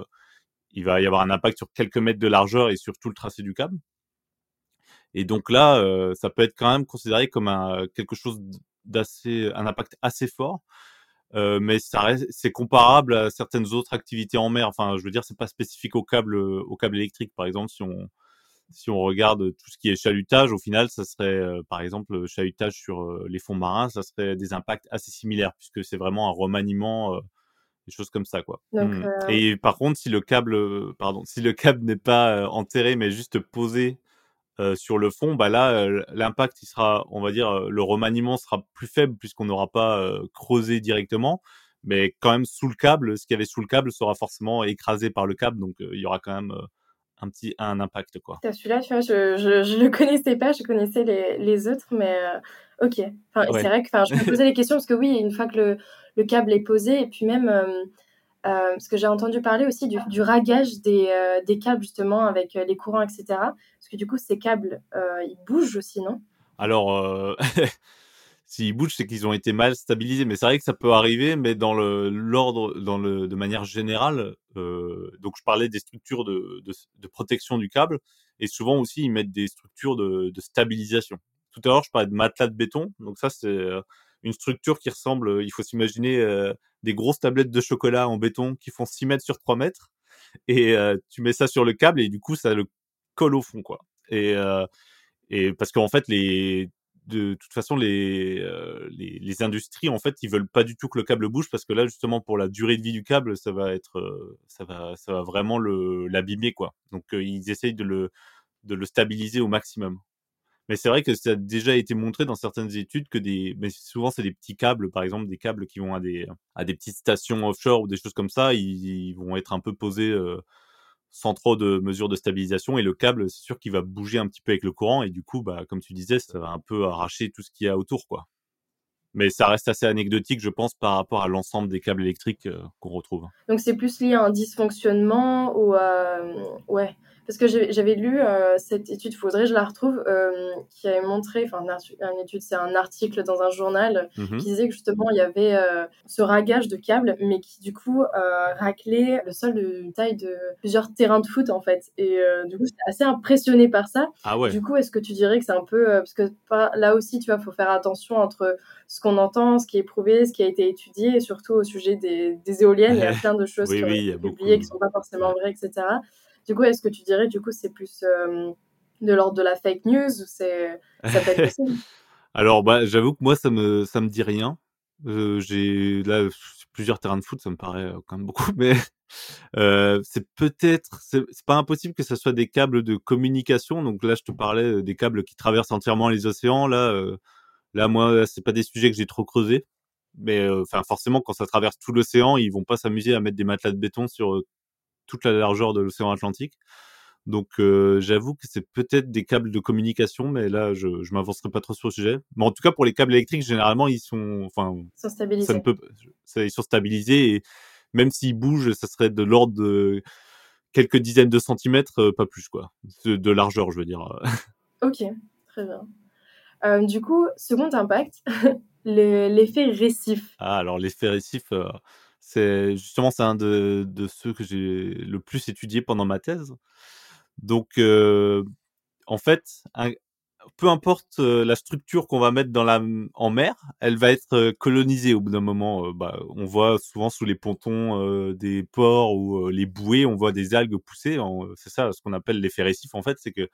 il va y avoir un impact sur quelques mètres de largeur et sur tout le tracé du câble. Et donc là, euh, ça peut être quand même considéré comme un, quelque chose d'assez, un impact assez fort. Euh, mais ça reste, c'est comparable à certaines autres activités en mer. Enfin, je veux dire, c'est pas spécifique au câble, au câble électrique. Par exemple, si on, si on regarde tout ce qui est chalutage, au final, ça serait, euh, par exemple, chalutage sur euh, les fonds marins, ça serait des impacts assez similaires puisque c'est vraiment un remaniement, des choses comme ça, quoi. Mmh. Et par contre, si le câble, pardon, si le câble n'est pas enterré mais juste posé euh, sur le fond, bah là, euh, l'impact, il sera, on va dire, euh, le remaniement sera plus faible puisqu'on n'aura pas creusé directement, mais quand même sous le câble, ce qu'il y avait sous le câble sera forcément écrasé par le câble, donc il y aura quand même un petit un impact quoi. Celui-là, tu vois, je, je, le <laughs> connaissais pas, je connaissais les, les autres, mais ok. Enfin, c'est vrai que, je me posais les questions parce que oui, une fois que le, le câble est posé, et puis même euh, parce que j'ai entendu parler aussi du, du ragage des, euh, câbles justement avec euh, les courants, etc. Parce que du coup, ces câbles, ils bougent aussi, non? Alors, <laughs> s'ils bougent, c'est qu'ils ont été mal stabilisés. Mais c'est vrai que ça peut arriver, mais dans l'ordre, de manière générale. donc, je parlais des structures de, protection du câble, et souvent aussi ils mettent des structures de stabilisation. Tout à l'heure, je parlais de matelas de béton. Donc ça, c'est une structure qui ressemble. Il faut s'imaginer des grosses tablettes de chocolat en béton qui font 6 mètres sur 3 mètres. Et euh, tu mets ça sur le câble et du coup, ça le colle au fond, quoi. Et, euh, et parce qu'en fait, les, de toute façon, les, euh, les, les, industries, en fait, ils veulent pas du tout que le câble bouge parce que là, justement, pour la durée de vie du câble, ça va être, ça va, ça va vraiment l'abîmer, quoi. Donc, ils essayent de le, de le stabiliser au maximum. Mais c'est vrai que ça a déjà été montré dans certaines études que des, mais souvent c'est des petits câbles, par exemple des câbles qui vont à des à des petites stations offshore ou des choses comme ça, ils, vont être un peu posés euh, sans trop de mesures de stabilisation et le câble, c'est sûr qu'il va bouger un petit peu avec le courant et du coup, bah comme tu disais, ça va un peu arracher tout ce qu'il y a autour, quoi. Mais ça reste assez anecdotique, je pense, par rapport à l'ensemble des câbles électriques euh, qu'on retrouve. Donc c'est plus lié à un dysfonctionnement ou à... ouais parce que j'avais lu euh, cette étude, faudrait que je la retrouve, euh, qui avait montré, enfin, une étude, c'est un article dans un journal mmh qui disait que justement il y avait euh, ce ragage de câbles, mais qui du coup raclait le sol de taille de plusieurs terrains de foot en fait. Et du coup, j'étais assez impressionnée par ça. Ah ouais. Du coup, est-ce que tu dirais que c'est un peu, parce que là aussi, tu vois, faut faire attention entre ce qu'on entend, ce qui est prouvé, ce qui a été étudié, et surtout au sujet des, éoliennes, il y a <laughs> plein de choses qui ont été publiées, qui sont pas forcément vraies, etc. Du coup, est-ce que tu dirais, du coup, c'est plus euh, de l'ordre de la fake news ou c'est ça peut être <laughs> possible? Alors, bah, j'avoue que moi, ça me ça me dit rien. Euh, j'ai là plusieurs terrains de foot, ça me paraît euh, quand même beaucoup, <laughs> mais euh, c'est peut-être, c'est pas impossible que ce soit des câbles de communication. Donc là, je te parlais des câbles qui traversent entièrement les océans. Là, là, moi, c'est pas des sujets que j'ai trop creusés. Mais enfin, forcément, quand ça traverse tout l'océan, ils vont pas s'amuser à mettre des matelas de béton sur toute la largeur de l'océan Atlantique. Donc euh, j'avoue que c'est peut-être des câbles de communication, mais là je, je m'avancerai pas trop sur le sujet. Mais en tout cas pour les câbles électriques, généralement ils sont, enfin, Sont stabilisés. ça ne peut, ça, ils sont stabilisés et même s'ils bougent, ça serait de l'ordre de quelques dizaines de centimètres, euh, pas plus quoi, de, de largeur, je veux dire. <laughs> Ok, très bien. Euh, du coup, second impact, <laughs> le- l'effet récif. Ah, alors l'effet récif, euh, c'est justement c'est un de, ceux que j'ai le plus étudié pendant ma thèse. Donc, en fait, peu importe la structure qu'on va mettre dans la, en mer, elle va être colonisée au bout d'un moment. Bah, on voit souvent sous les pontons des ports ou les bouées, on voit des algues pousser. C'est ça ce qu'on appelle l'effet récif. En fait, c'est que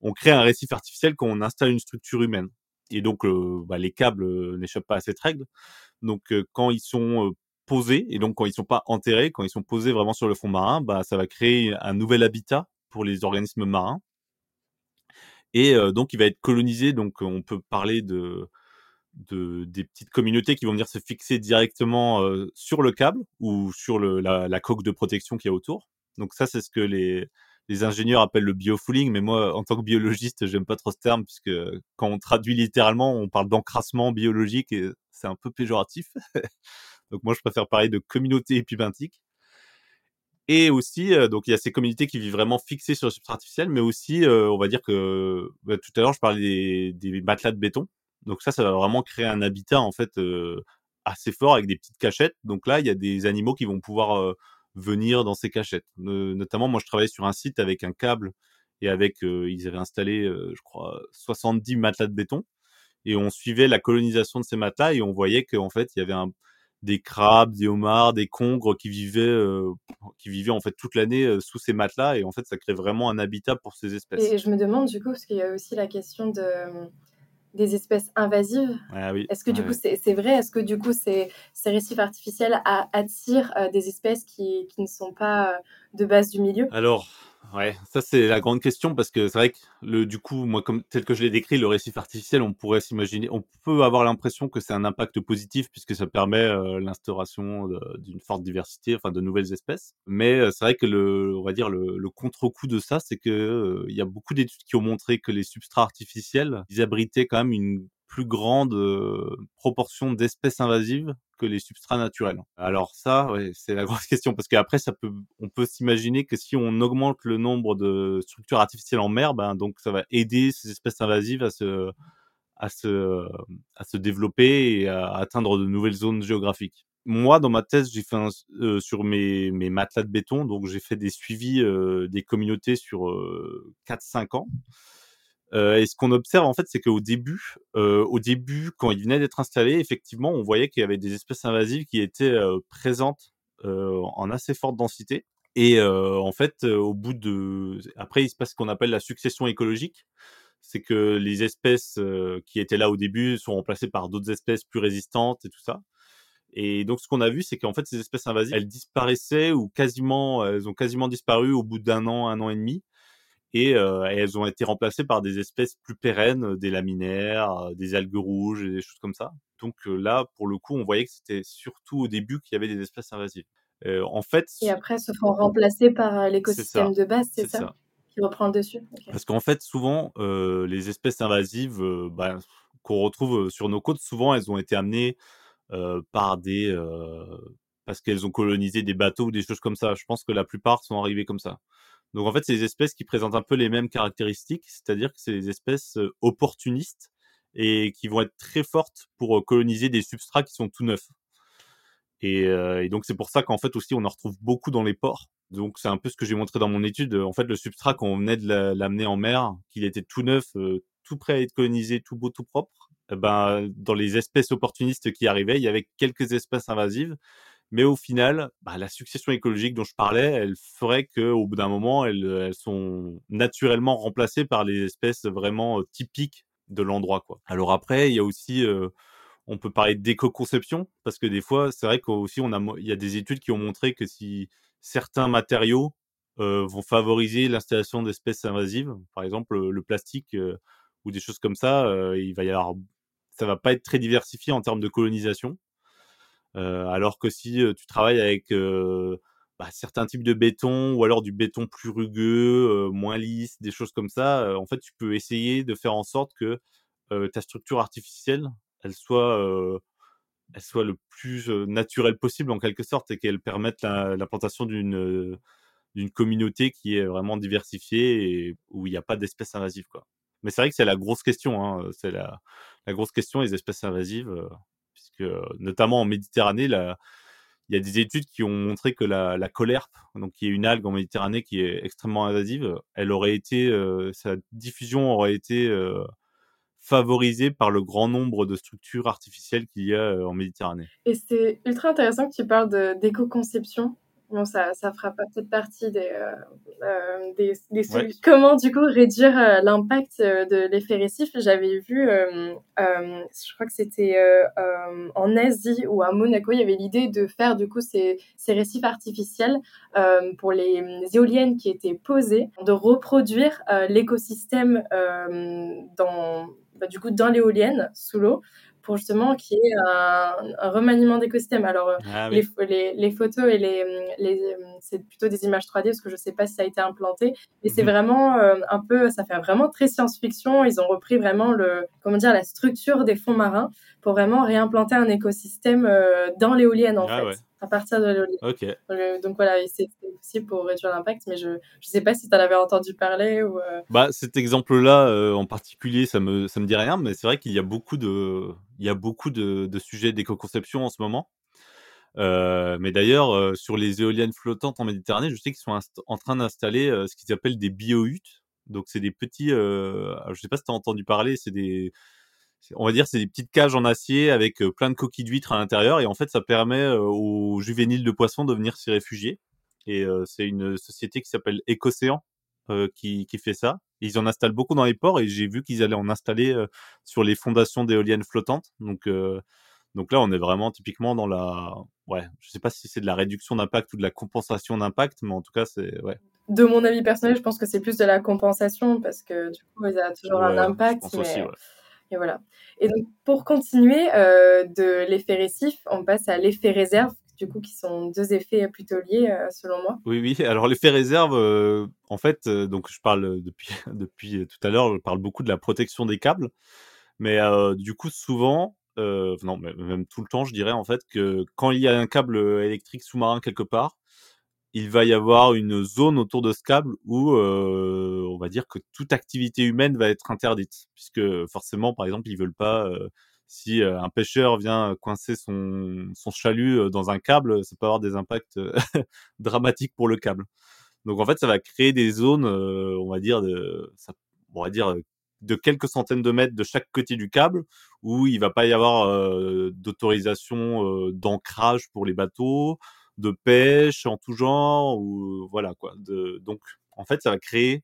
on crée un récif artificiel quand on installe une structure humaine. Et donc, bah, les câbles n'échappent pas à cette règle. Donc, quand ils sont et donc quand ils sont pas enterrés, quand ils sont posés vraiment sur le fond marin, bah, ça va créer un nouvel habitat pour les organismes marins. Et euh, donc, il va être colonisé. Donc, on peut parler de, de des petites communautés qui vont venir se fixer directement euh, sur le câble ou sur la, la coque de protection qui est autour. Donc, ça, c'est ce que les, les ingénieurs appellent le biofouling, mais moi, en tant que biologiste, j'aime pas trop ce terme puisque quand on traduit littéralement, on parle d'encrassement biologique et c'est un peu péjoratif. <laughs> donc moi, je préfère parler de communauté épibenthique. Et aussi, euh, donc il y a ces communautés qui vivent vraiment fixées sur le substrat artificiel, mais aussi, euh, on va dire que bah, tout à l'heure, je parlais des, matelas de béton. Donc ça, ça va vraiment créer un habitat en fait euh, assez fort avec des petites cachettes. Donc là, il y a des animaux qui vont pouvoir venir dans ces cachettes. Notamment, moi, je travaillais sur un site avec un câble et avec, ils avaient installé, je crois, 70 matelas de béton. Et on suivait la colonisation de ces matelas et on voyait qu'en fait, il y avait un, des crabes, des homards, des congres qui vivaient, euh, qui vivaient en fait toute l'année euh, sous ces matelas. Et en fait, ça crée vraiment un habitat pour ces espèces. Et je me demande du coup, parce qu'il y a aussi la question de, des espèces invasives. Ah oui. Est-ce que du coup c'est vrai? Est-ce que du coup ces, récifs artificiels attirent euh, des espèces qui, qui ne sont pas euh, de base du milieu? Alors, ouais, ça c'est la grande question parce que c'est vrai que le, du coup, moi, comme tel que je l'ai décrit, le récif artificiel, on pourrait s'imaginer, on peut avoir l'impression que c'est un impact positif puisque ça permet euh, l'instauration d'une forte diversité, enfin de nouvelles espèces. Mais euh, c'est vrai que le, on va dire le, contre-coup de ça, c'est que euh, il y a beaucoup d'études qui ont montré que les substrats artificiels, ils abritaient quand même une plus grande proportion d'espèces invasives les substrats naturels. Alors ça, c'est la <laughs> grosse question parce qu'après, on peut s'imaginer que si on augmente le nombre de structures artificielles en mer, ben donc ça va aider ces espèces invasives à se, développer et à atteindre de nouvelles zones géographiques. Moi, dans ma thèse, j'ai fait euh, sur mes, mes matelas de béton, donc j'ai fait des suivis euh, des communautés sur euh, 4-5 ans. Euh, et ce qu'on observe en fait, c'est qu'au début, euh, au début, quand ils venaient d'être installés, effectivement, on voyait qu'il y avait des espèces invasives qui étaient euh, présentes euh, en assez forte densité. Et euh, en fait, euh, au bout de, après, il se passe ce qu'on appelle la succession écologique. C'est que les espèces qui étaient là au début sont remplacées par d'autres espèces plus résistantes et tout ça. Et donc, ce qu'on a vu, c'est qu'en fait, ces espèces invasives, elles disparaissaient ou quasiment, elles ont quasiment disparu au bout d'un an, un an et demi et, euh, et elles ont été remplacées par des espèces plus pérennes, euh, des laminaires, euh, des algues rouges et des choses comme ça. Donc là, pour le coup, on voyait que c'était surtout au début qu'il y avait des espèces invasives. Euh, en fait, Et après se font remplacer par l'écosystème de base, c'est ça, ça. Qui reprend le dessus? Parce qu'en fait, souvent, euh, les espèces invasives bah, qu'on retrouve sur nos côtes, souvent, elles ont été amenées par des... parce qu'elles ont colonisé des bateaux ou des choses comme ça. Je pense que la plupart sont arrivées comme ça. Donc en fait, c'est des espèces qui présentent un peu les mêmes caractéristiques, c'est-à-dire que c'est des espèces euh, opportunistes et qui vont être très fortes pour euh, coloniser des substrats qui sont tout neufs. Et, euh, et donc c'est pour ça qu'en fait aussi on en retrouve beaucoup dans les ports. Donc c'est un peu ce que j'ai montré dans mon étude. En fait, le substrat quand on venait de la- l'amener en mer, qu'il était tout neuf, tout prêt à être colonisé, tout beau, tout propre. eh ben dans les espèces opportunistes qui arrivaient, il y avait quelques espèces invasives, mais au final, bah, la succession écologique dont je parlais, elle ferait que au bout d'un moment, elles, elles sont naturellement remplacées par les espèces vraiment euh, typiques de l'endroit. Alors après, il y a aussi euh, on peut parler d'éco-conception parce que des fois, c'est vrai qu'aussi y a des études qui ont montré que si certains matériaux euh, vont favoriser l'installation d'espèces invasives, par exemple le, plastique euh, ou des choses comme ça, euh, il va y avoir, ça va pas être très diversifié en termes de colonisation. Alors que si tu travailles avec bah, certains types de béton ou alors du béton plus rugueux, moins lisse, des choses comme ça. en fait, tu peux essayer de faire en sorte que ta structure artificielle, elle soit elle soit le plus naturelle possible en quelque sorte et qu'elle permette l'implantation d'une d'une communauté qui est vraiment diversifiée et où il n'y a pas d'espèces invasives quoi. Mais c'est vrai que c'est la grosse question, hein, c'est la, la, grosse question les espèces invasives, puisque notamment en Méditerranée, il y a des études qui ont montré que la, la colerpe, qui est une algue en Méditerranée qui est extrêmement invasive, elle aurait été, sa diffusion aurait été favorisé par le grand nombre de structures artificielles qu'il y a euh, en Méditerranée. Et c'est ultra intéressant que tu parles d'éco-conception. Bon, ça, ça fera peut-être partie des, euh, euh, des, des, solutions. Comment, du coup, réduire l'impact de l'effet récif? J'avais vu, je crois que c'était en Asie ou à Monaco, il y avait l'idée de faire, du coup, ces, ces récifs artificiels pour les, éoliennes qui étaient posées, de reproduire l'écosystème dans bah, du coup dans l'éolienne sous l'eau pour justement qu'il y ait un, remaniement d'écosystème. Alors, euh, ah les, les, les, photos et les, les c'est plutôt des images 3D parce que je ne sais pas si ça a été implanté. Mais c'est mhm. vraiment euh, un peu, ça fait vraiment très science-fiction. Ils ont repris vraiment le, comment dire, la structure des fonds marins pour vraiment réimplanter un écosystème euh, dans l'éolienne en ah fait à partir de l'éolienne. Euh, donc voilà, c'est possible pour réduire l'impact, mais je ne sais pas si tu en avais entendu parler ou. Euh. Bah cet exemple-là euh, en particulier, ça me ça me dit rien, mais c'est vrai qu'il y a beaucoup de il y a beaucoup de, de sujets d'éco-conception en ce moment. mais d'ailleurs, sur les éoliennes flottantes en Méditerranée, je sais qu'ils sont en train d'installer ce qu'ils appellent des bio-huttes. Donc, c'est des petits. je ne sais pas si tu as entendu parler, c'est des, on va dire, c'est des petites cages en acier avec plein de coquilles d'huîtres à l'intérieur. Et en fait, ça permet aux juvéniles de poissons de venir s'y réfugier. Et c'est une société qui s'appelle Écocéan qui, qui, fait ça. ils en installent beaucoup dans les ports et j'ai vu qu'ils allaient en installer sur les fondations d'éoliennes flottantes. Donc, donc là, on est vraiment typiquement dans la. Ouais, je sais pas si c'est de la réduction d'impact ou de la compensation d'impact, mais en tout cas, c'est. Ouais. De mon avis personnel, je pense que c'est plus de la compensation parce que du coup, il y a toujours un impact. Mais... Et voilà. Et donc, pour continuer euh, de l'effet récif, on passe à l'effet réserve, du coup, qui sont deux effets plutôt liés, euh, selon moi. Oui, oui. Alors, l'effet réserve, euh, en fait, donc je parle depuis, <laughs> depuis tout à l'heure, je parle beaucoup de la protection des câbles. Mais du coup, souvent, non, même tout le temps, je dirais, en fait, que quand il y a un câble électrique sous-marin quelque part, il va y avoir une zone autour de ce câble où euh, on va dire que toute activité humaine va être interdite, puisque forcément, par exemple, ils veulent pas. Euh, si euh, un pêcheur vient coincer son, son chalut dans un câble, ça peut avoir des impacts <laughs> dramatiques pour le câble. Donc en fait, ça va créer des zones, on va dire, de, ça, on va dire de quelques centaines de mètres de chaque côté du câble, où il va pas y avoir d'autorisation d'ancrage pour les bateaux, de pêche en tout genre ou voilà quoi. Donc en fait, ça va créer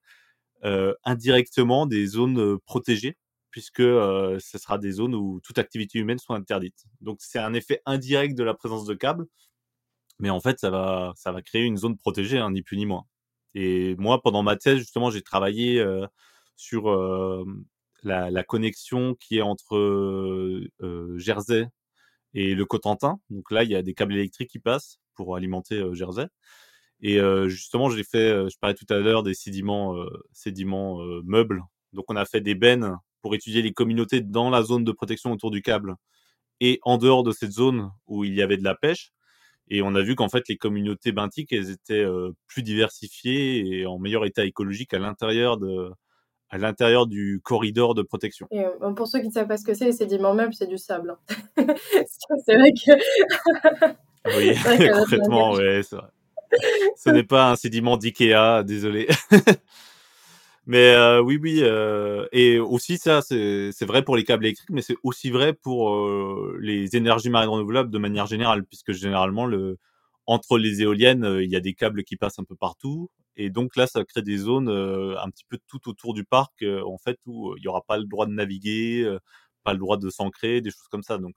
indirectement des zones protégées puisque ce sera des zones où toute activité humaine soit interdite. Donc c'est un effet indirect de la présence de câbles, mais en fait ça va ça va créer une zone protégée, hein, ni plus ni moins. Et moi, pendant ma thèse, justement, j'ai travaillé sur la, la, connexion qui est entre Jersey et le Cotentin. Donc là, il y a des câbles électriques qui passent pour alimenter Jersey. Et justement, j'ai fait, je parlais tout à l'heure des sédiments, sédiments meubles. Donc on a fait des bennes pour étudier les communautés dans la zone de protection autour du câble et en dehors de cette zone où il y avait de la pêche. Et on a vu qu'en fait, les communautés benthiques, elles étaient plus diversifiées et en meilleur état écologique à l'intérieur de, à l'intérieur du corridor de protection. Pour ceux qui ne savent pas ce que c'est, les sédiments meubles, c'est du sable. Hein. <laughs> c'est vrai que oui, <laughs> complètement, ouais, c'est vrai. Ce n'est pas un sédiment d'IKEA, désolé. <laughs> mais euh, oui, oui, euh, et aussi ça, c'est vrai pour les câbles électriques, mais c'est aussi vrai pour euh, les énergies marines renouvelables de manière générale, puisque généralement, le, entre les éoliennes, il y a des câbles qui passent un peu partout, et donc là, ça crée des zones un petit peu tout autour du parc, en fait, où il n'y aura pas le droit de naviguer, pas le droit de s'ancrer, des choses comme ça. Donc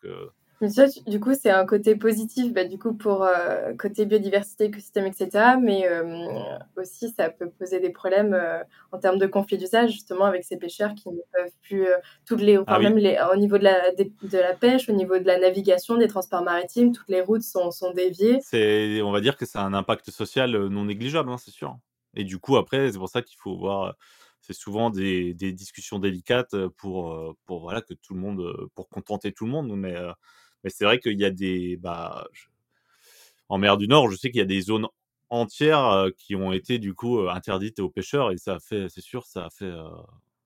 Mais ça, du coup, c'est un côté positif, bah, du coup, pour euh, côté biodiversité, écosystème, etc. Mais euh, aussi, ça peut poser des problèmes euh, en termes de conflit d'usage, justement, avec ces pêcheurs qui ne peuvent plus toutes les, enfin, ah même les, au niveau de la, de, la pêche, au niveau de la navigation, des transports maritimes, toutes les routes sont, sont déviées. C'est, on va dire que ça a un impact social non négligeable, hein, c'est sûr. Et du coup, après, c'est pour ça qu'il faut voir c'est souvent des, des, discussions délicates pour, pour voilà que tout le monde pour contenter tout le monde mais mais c'est vrai qu'il y a des. Bah, En mer du Nord, je sais qu'il y a des zones entières qui ont été du coup interdites aux pêcheurs et ça a fait, c'est sûr, ça a fait,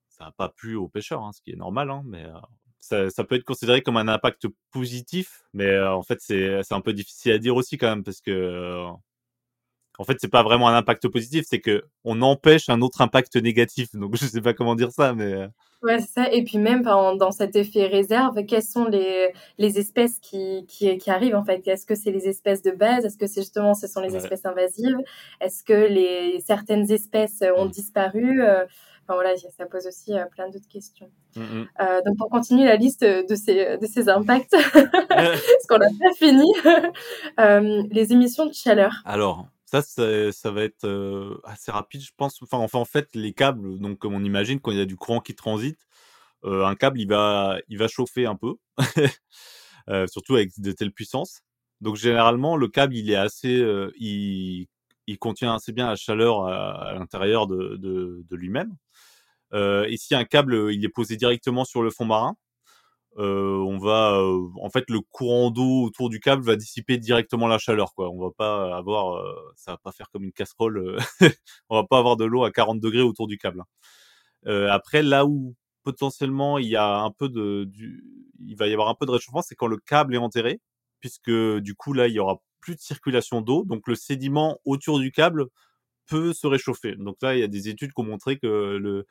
ça n'a pas plu aux pêcheurs, hein, ce qui est normal, hein, mais ça, ça, peut être considéré comme un impact positif, mais en fait c'est un peu difficile à dire aussi quand même parce que en fait, c'est pas vraiment un impact positif, c'est que on empêche un autre impact négatif. Donc, je sais pas comment dire ça, mais. Euh. Ouais, c'est ça. Et puis même dans cet effet réserve, quelles sont les, les espèces qui, qui, qui arrivent en fait? Est-ce que c'est les espèces de base? Est-ce que c'est justement ce sont les espèces invasives? Est-ce que les certaines espèces ont mmh. disparu euh? Enfin voilà, ça pose aussi euh, plein d'autres questions. Mmh, mmh. Euh, donc pour continuer la liste de ces, de ces impacts, <laughs> <laughs> parce qu'on n'a pas fini, <laughs> euh, les émissions de chaleur. Alors, ça, ça va être assez rapide, je pense. Enfin, en fait, les câbles, donc comme on imagine, quand il y a du courant qui transite, un câble, il va, il va chauffer un peu, <laughs> surtout avec de telles puissances. Donc généralement, le câble, il est assez, il, il, contient assez bien la chaleur à, l'intérieur de, de, de lui-même. et si un câble, il est posé directement sur le fond marin, euh, on va, euh, en fait, le courant d'eau autour du câble va dissiper directement la chaleur, quoi. On va pas avoir, euh, ça va pas faire comme une casserole. <laughs> on va pas avoir de l'eau à 40 degrés autour du câble. Hein. après, là où potentiellement il y a un peu de, du, il va y avoir un peu de réchauffement, c'est quand le câble est enterré, puisque du coup là, il y aura plus de circulation d'eau, donc le sédiment autour du câble peut se réchauffer. Donc là, il y a des études qui ont montré que le,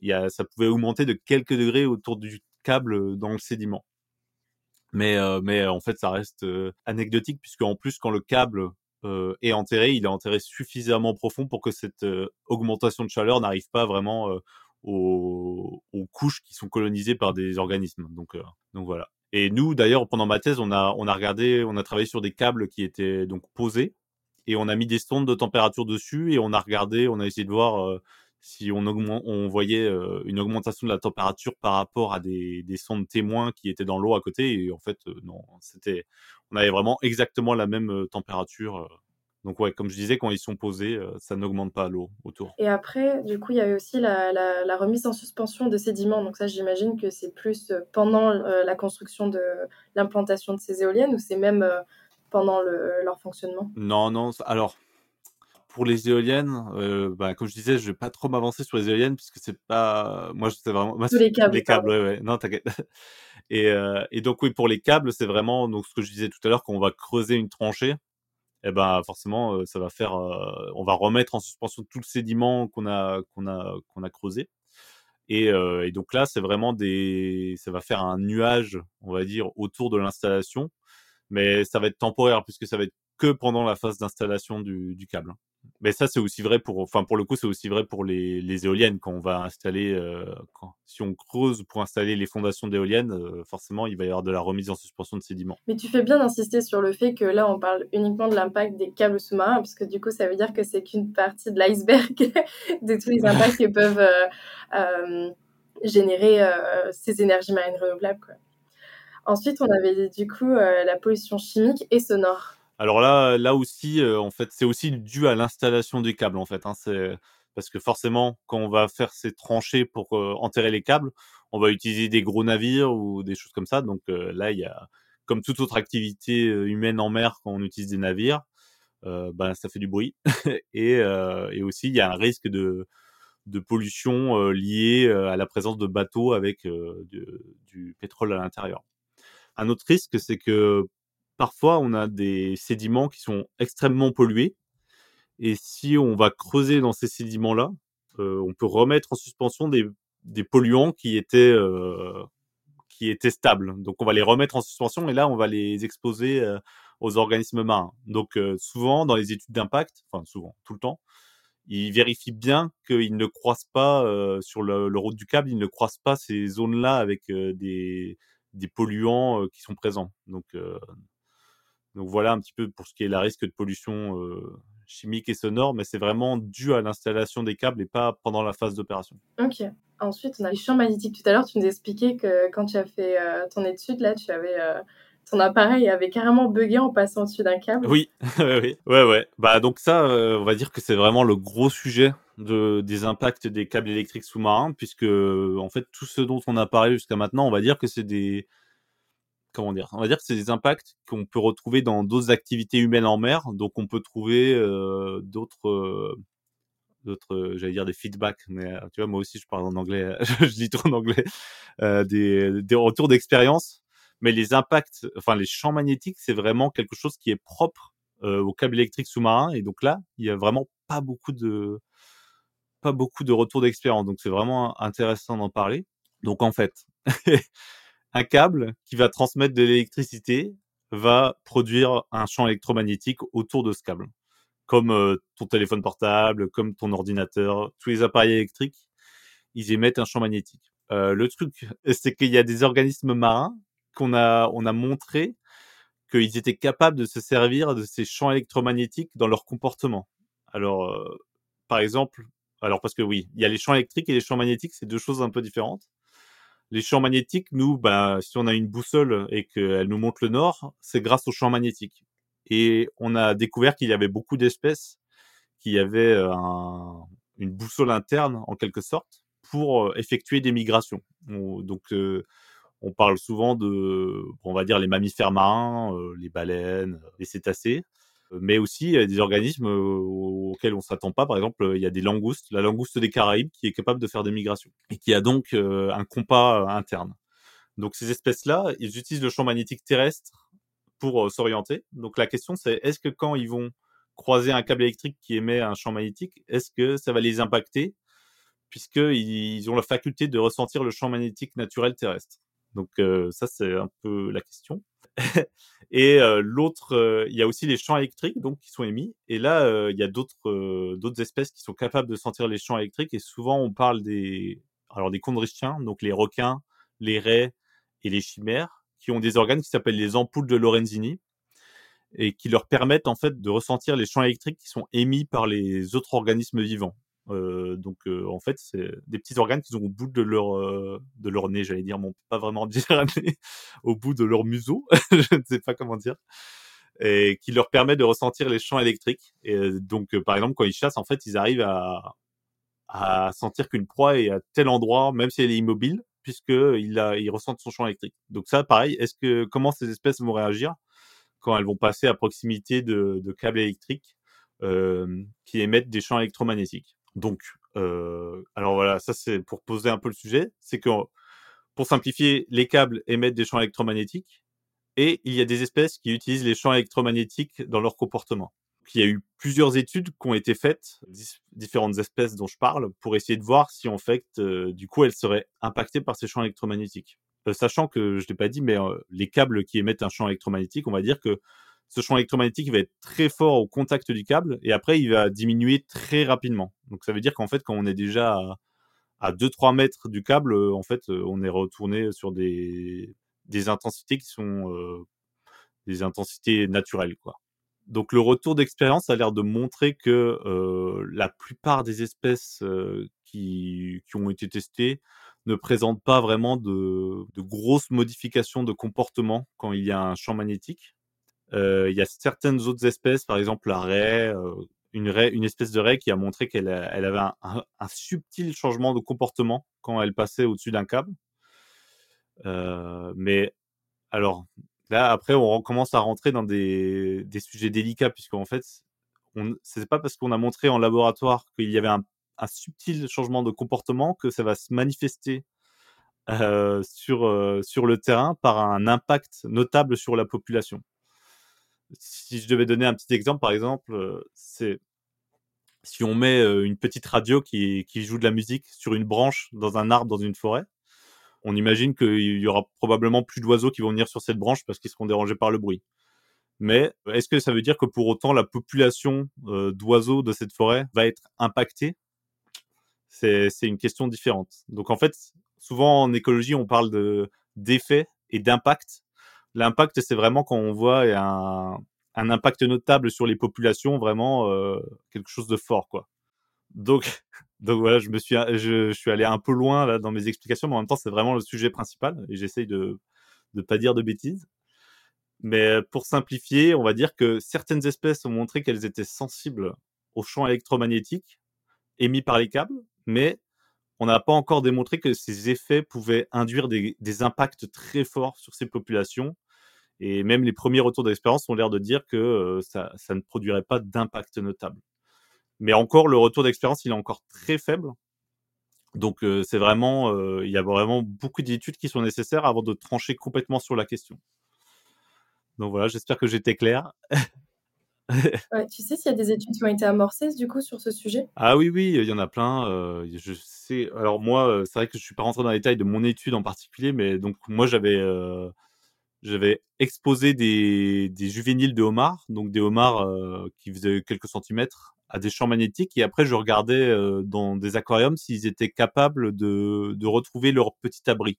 il y a, ça pouvait augmenter de quelques degrés autour du câble dans le sédiment. Mais, mais en fait, ça reste anecdotique puisque en plus, quand le câble est enterré, il est enterré suffisamment profond pour que cette augmentation de chaleur n'arrive pas vraiment aux, couches qui sont colonisées par des organismes. Donc, donc voilà. Et nous, d'ailleurs, pendant ma thèse, on a, on a regardé, on a travaillé sur des câbles qui étaient donc posés et on a mis des sondes de température dessus et on a regardé, on a essayé de voir si on, on voyait une augmentation de la température par rapport à des, des sondes témoins qui étaient dans l'eau à côté. Et en fait, non, c'était, on avait vraiment exactement la même température. Donc ouais, comme je disais, quand ils sont posés, ça n'augmente pas l'eau autour. Et après, du coup, il y avait aussi la, la, remise en suspension de sédiments. Donc ça, j'imagine que c'est plus pendant la construction de l'implantation de ces éoliennes ou c'est même pendant leur fonctionnement? Non, non. Alors, pour les éoliennes, euh, bah, comme je disais, je vais pas trop m'avancer sur les éoliennes puisque c'est pas, moi c'est vraiment, moi, les câbles, les câbles, ouais, ouais. non t'inquiète. <laughs> Et, euh, et donc oui, pour les câbles, c'est vraiment donc ce que je disais tout à l'heure, qu'on va creuser une tranchée, et eh ben forcément, ça va faire, euh, on va remettre en suspension tout le sédiment qu'on a qu'on a qu'on a creusé. Et, et donc là, c'est vraiment des, ça va faire un nuage, on va dire, autour de l'installation, mais ça va être temporaire puisque ça va être que pendant la phase d'installation du, du câble. Mais ça, c'est aussi vrai pour, enfin, pour le coup, c'est aussi vrai pour les, les, éoliennes. Quand on va installer, euh, quand, si on creuse pour installer les fondations d'éoliennes, euh, forcément, il va y avoir de la remise en suspension de sédiments. Mais tu fais bien d'insister sur le fait que là, on parle uniquement de l'impact des câbles sous-marins, puisque du coup, ça veut dire que c'est qu'une partie de l'iceberg <laughs> de tous les <laughs> impacts que peuvent euh, générer ces énergies marines renouvelables. Quoi. Ensuite, on avait du coup la pollution chimique et sonore. Alors là, là aussi, en fait, c'est aussi dû à l'installation du câble, en fait. Hein, c'est parce que forcément, quand on va faire ces tranchées pour enterrer les câbles, on va utiliser des gros navires ou des choses comme ça. Donc là, il y a, comme toute autre activité humaine en mer, quand on utilise des navires, ben ça fait du bruit. <laughs> et, et aussi, il y a un risque de, de pollution lié à la présence de bateaux avec du pétrole à l'intérieur. Un autre risque, c'est que parfois on a des sédiments qui sont extrêmement pollués. Et si on va creuser dans ces sédiments-là, euh, on peut remettre en suspension des, polluants qui étaient, euh, qui étaient stables. Donc on va les remettre en suspension et là on va les exposer euh, aux organismes marins. Donc souvent dans les études d'impact, enfin souvent, tout le temps, ils vérifient bien qu'ils ne croisent pas sur le, le, route du câble, ils ne croisent pas ces zones-là avec des, des polluants qui sont présents. Donc, donc voilà un petit peu pour ce qui est la risque de pollution chimique et sonore, mais c'est vraiment dû à l'installation des câbles et pas pendant la phase d'opération. Ok. Ensuite, on a les champs magnétiques. Tout à l'heure, tu nous expliquais que quand tu as fait ton étude, là, tu avais ton appareil avait carrément bugué en passant au-dessus d'un câble. Oui, <laughs> oui, ouais, ouais. Bah donc ça, on va dire que c'est vraiment le gros sujet de, des impacts des câbles électriques sous-marins, puisque en fait tout ce dont on a parlé jusqu'à maintenant, on va dire que c'est des On va dire que c'est des impacts qu'on peut retrouver dans d'autres activités humaines en mer. Donc on peut trouver euh, d'autres euh, d'autres j'allais dire des feedbacks mais euh, tu vois moi aussi je parle en anglais <laughs> je lis trop en anglais des, retours d'expérience mais les impacts enfin les champs magnétiques c'est vraiment quelque chose qui est propre au câble électrique sous-marin et donc là il y a vraiment pas beaucoup de pas beaucoup de retours d'expérience. Donc c'est vraiment intéressant d'en parler. Donc en fait, <laughs> un câble qui va transmettre de l'électricité va produire un champ électromagnétique autour de ce câble. Comme euh, ton téléphone portable, comme ton ordinateur, tous les appareils électriques, ils émettent un champ magnétique. Euh, le truc, <laughs> c'est qu'il y a des organismes marins qu'on a, on a montré qu'ils étaient capables de se servir de ces champs électromagnétiques dans leur comportement. Alors, euh, par exemple, alors parce que oui, il y a les champs électriques et les champs magnétiques, c'est deux choses un peu différentes. Les champs magnétiques, nous, bah, si on a une boussole et qu'elle nous montre le nord, c'est grâce aux champs magnétiques. Et on a découvert qu'il y avait beaucoup d'espèces qui avaient euh, une boussole interne, en quelque sorte, pour euh, effectuer des migrations. donc, euh, on parle souvent de, on va dire, les mammifères marins, les baleines, les cétacés mais aussi des organismes auxquels on s'attend pas. Par exemple, il y a des langoustes, la langouste des Caraïbes qui est capable de faire des migrations et qui a donc un compas interne. Donc ces espèces-là, ils utilisent le champ magnétique terrestre pour s'orienter. Donc la question c'est est-ce que quand ils vont croiser un câble électrique qui émet un champ magnétique, est-ce que ça va les impacter puisqu'ils ont la faculté de ressentir le champ magnétique naturel terrestre? Donc ça c'est un peu la question. <laughs> et l'autre, il y a aussi les champs électriques donc qui sont émis. Et là, il y a d'autres espèces qui sont capables de sentir les champs électriques. Et souvent, on parle des alors des donc les requins, les raies et les chimères, qui ont des organes qui s'appellent les ampoules de Lorenzini et qui leur permettent en fait de ressentir les champs électriques qui sont émis par les autres organismes vivants. Donc en fait, c'est des petits organes qu'ils ont au bout de leur de leur nez, j'allais dire, mais on peut pas vraiment dire nez, <laughs> au bout de leur museau, <laughs> je ne sais pas comment dire, et qui leur permet de ressentir les champs électriques. Et donc par exemple, quand ils chassent, en fait, ils arrivent à à sentir qu'une proie est à tel endroit, même si elle est immobile, puisque il a, ressentent son champ électrique. Donc ça, pareil, est-ce que comment ces espèces vont réagir quand elles vont passer à proximité de, de câbles électriques euh, qui émettent des champs électromagnétiques? Donc, euh, alors voilà, ça c'est pour poser un peu le sujet, c'est que pour simplifier, les câbles émettent des champs électromagnétiques et il y a des espèces qui utilisent les champs électromagnétiques dans leur comportement. il y a eu plusieurs études qui ont été faites, différentes espèces dont je parle, pour essayer de voir si en fait, du coup, elles seraient impactées par ces champs électromagnétiques. Sachant que je l'ai pas dit, mais les câbles qui émettent un champ électromagnétique, on va dire que ce champ électromagnétique va être très fort au contact du câble et après il va diminuer très rapidement. Donc ça veut dire qu'en fait quand on est déjà à, 2-3 mètres du câble, euh, en fait euh, on est retourné sur des, intensités qui sont euh, des intensités naturelles. Donc le retour d'expérience a l'air de montrer que la plupart des espèces qui, ont été testées ne présentent pas vraiment de grosses modifications de comportement quand il y a un champ magnétique. Il y a certaines autres espèces, par exemple la raie, une, espèce de raie qui a montré qu'elle elle avait un, subtil changement de comportement quand elle passait au-dessus d'un câble. Mais alors là, après, on commence à rentrer dans des, sujets délicats, puisqu'en fait, c'est pas parce qu'on a montré en laboratoire qu'il y avait un, subtil changement de comportement que ça va se manifester sur le terrain par un impact notable sur la population si je devais donner un petit exemple, par exemple, euh, c'est si on met une petite radio qui, joue de la musique sur une branche dans un arbre dans une forêt, on imagine qu'il y aura probablement plus d'oiseaux qui vont venir sur cette branche parce qu'ils seront dérangés par le bruit. Mais est-ce que ça veut dire que pour autant la population d'oiseaux de cette forêt va être impactée? C'est une question différente. Donc en fait, souvent en écologie, on parle de d'effets et d'impact. L'impact, c'est vraiment quand on voit un, impact notable sur les populations, vraiment euh, quelque chose de fort, quoi. Donc, <laughs> voilà, je suis, allé un peu loin là dans mes explications, mais en même temps, c'est vraiment le sujet principal et j'essaye de ne pas dire de bêtises. Mais pour simplifier, on va dire que certaines espèces ont montré qu'elles étaient sensibles aux champs électromagnétiques émis par les câbles, mais on n'a pas encore démontré que ces effets pouvaient induire des, impacts très forts sur ces populations. Et même les premiers retours d'expérience ont l'air de dire que ça, ça, ne produirait pas d'impact notable. Mais encore, le retour d'expérience, il est encore très faible. Donc, c'est vraiment, il y a vraiment beaucoup d'études qui sont nécessaires avant de trancher complètement sur la question. Donc voilà, j'espère que j'étais clair. <laughs> tu sais s'il y a des études qui ont été amorcées du coup sur ce sujet? Ah oui, oui, il y en a plein. Euh, je sais. Alors moi, euh, c'est vrai que je suis pas rentré dans les détails de mon étude en particulier, mais donc moi j'avais euh, j'avais exposé des, des juvéniles de homards, donc des homards qui faisaient quelques centimètres, à des champs magnétiques, et après je regardais dans des aquariums s'ils étaient capables de, de retrouver leur petit abri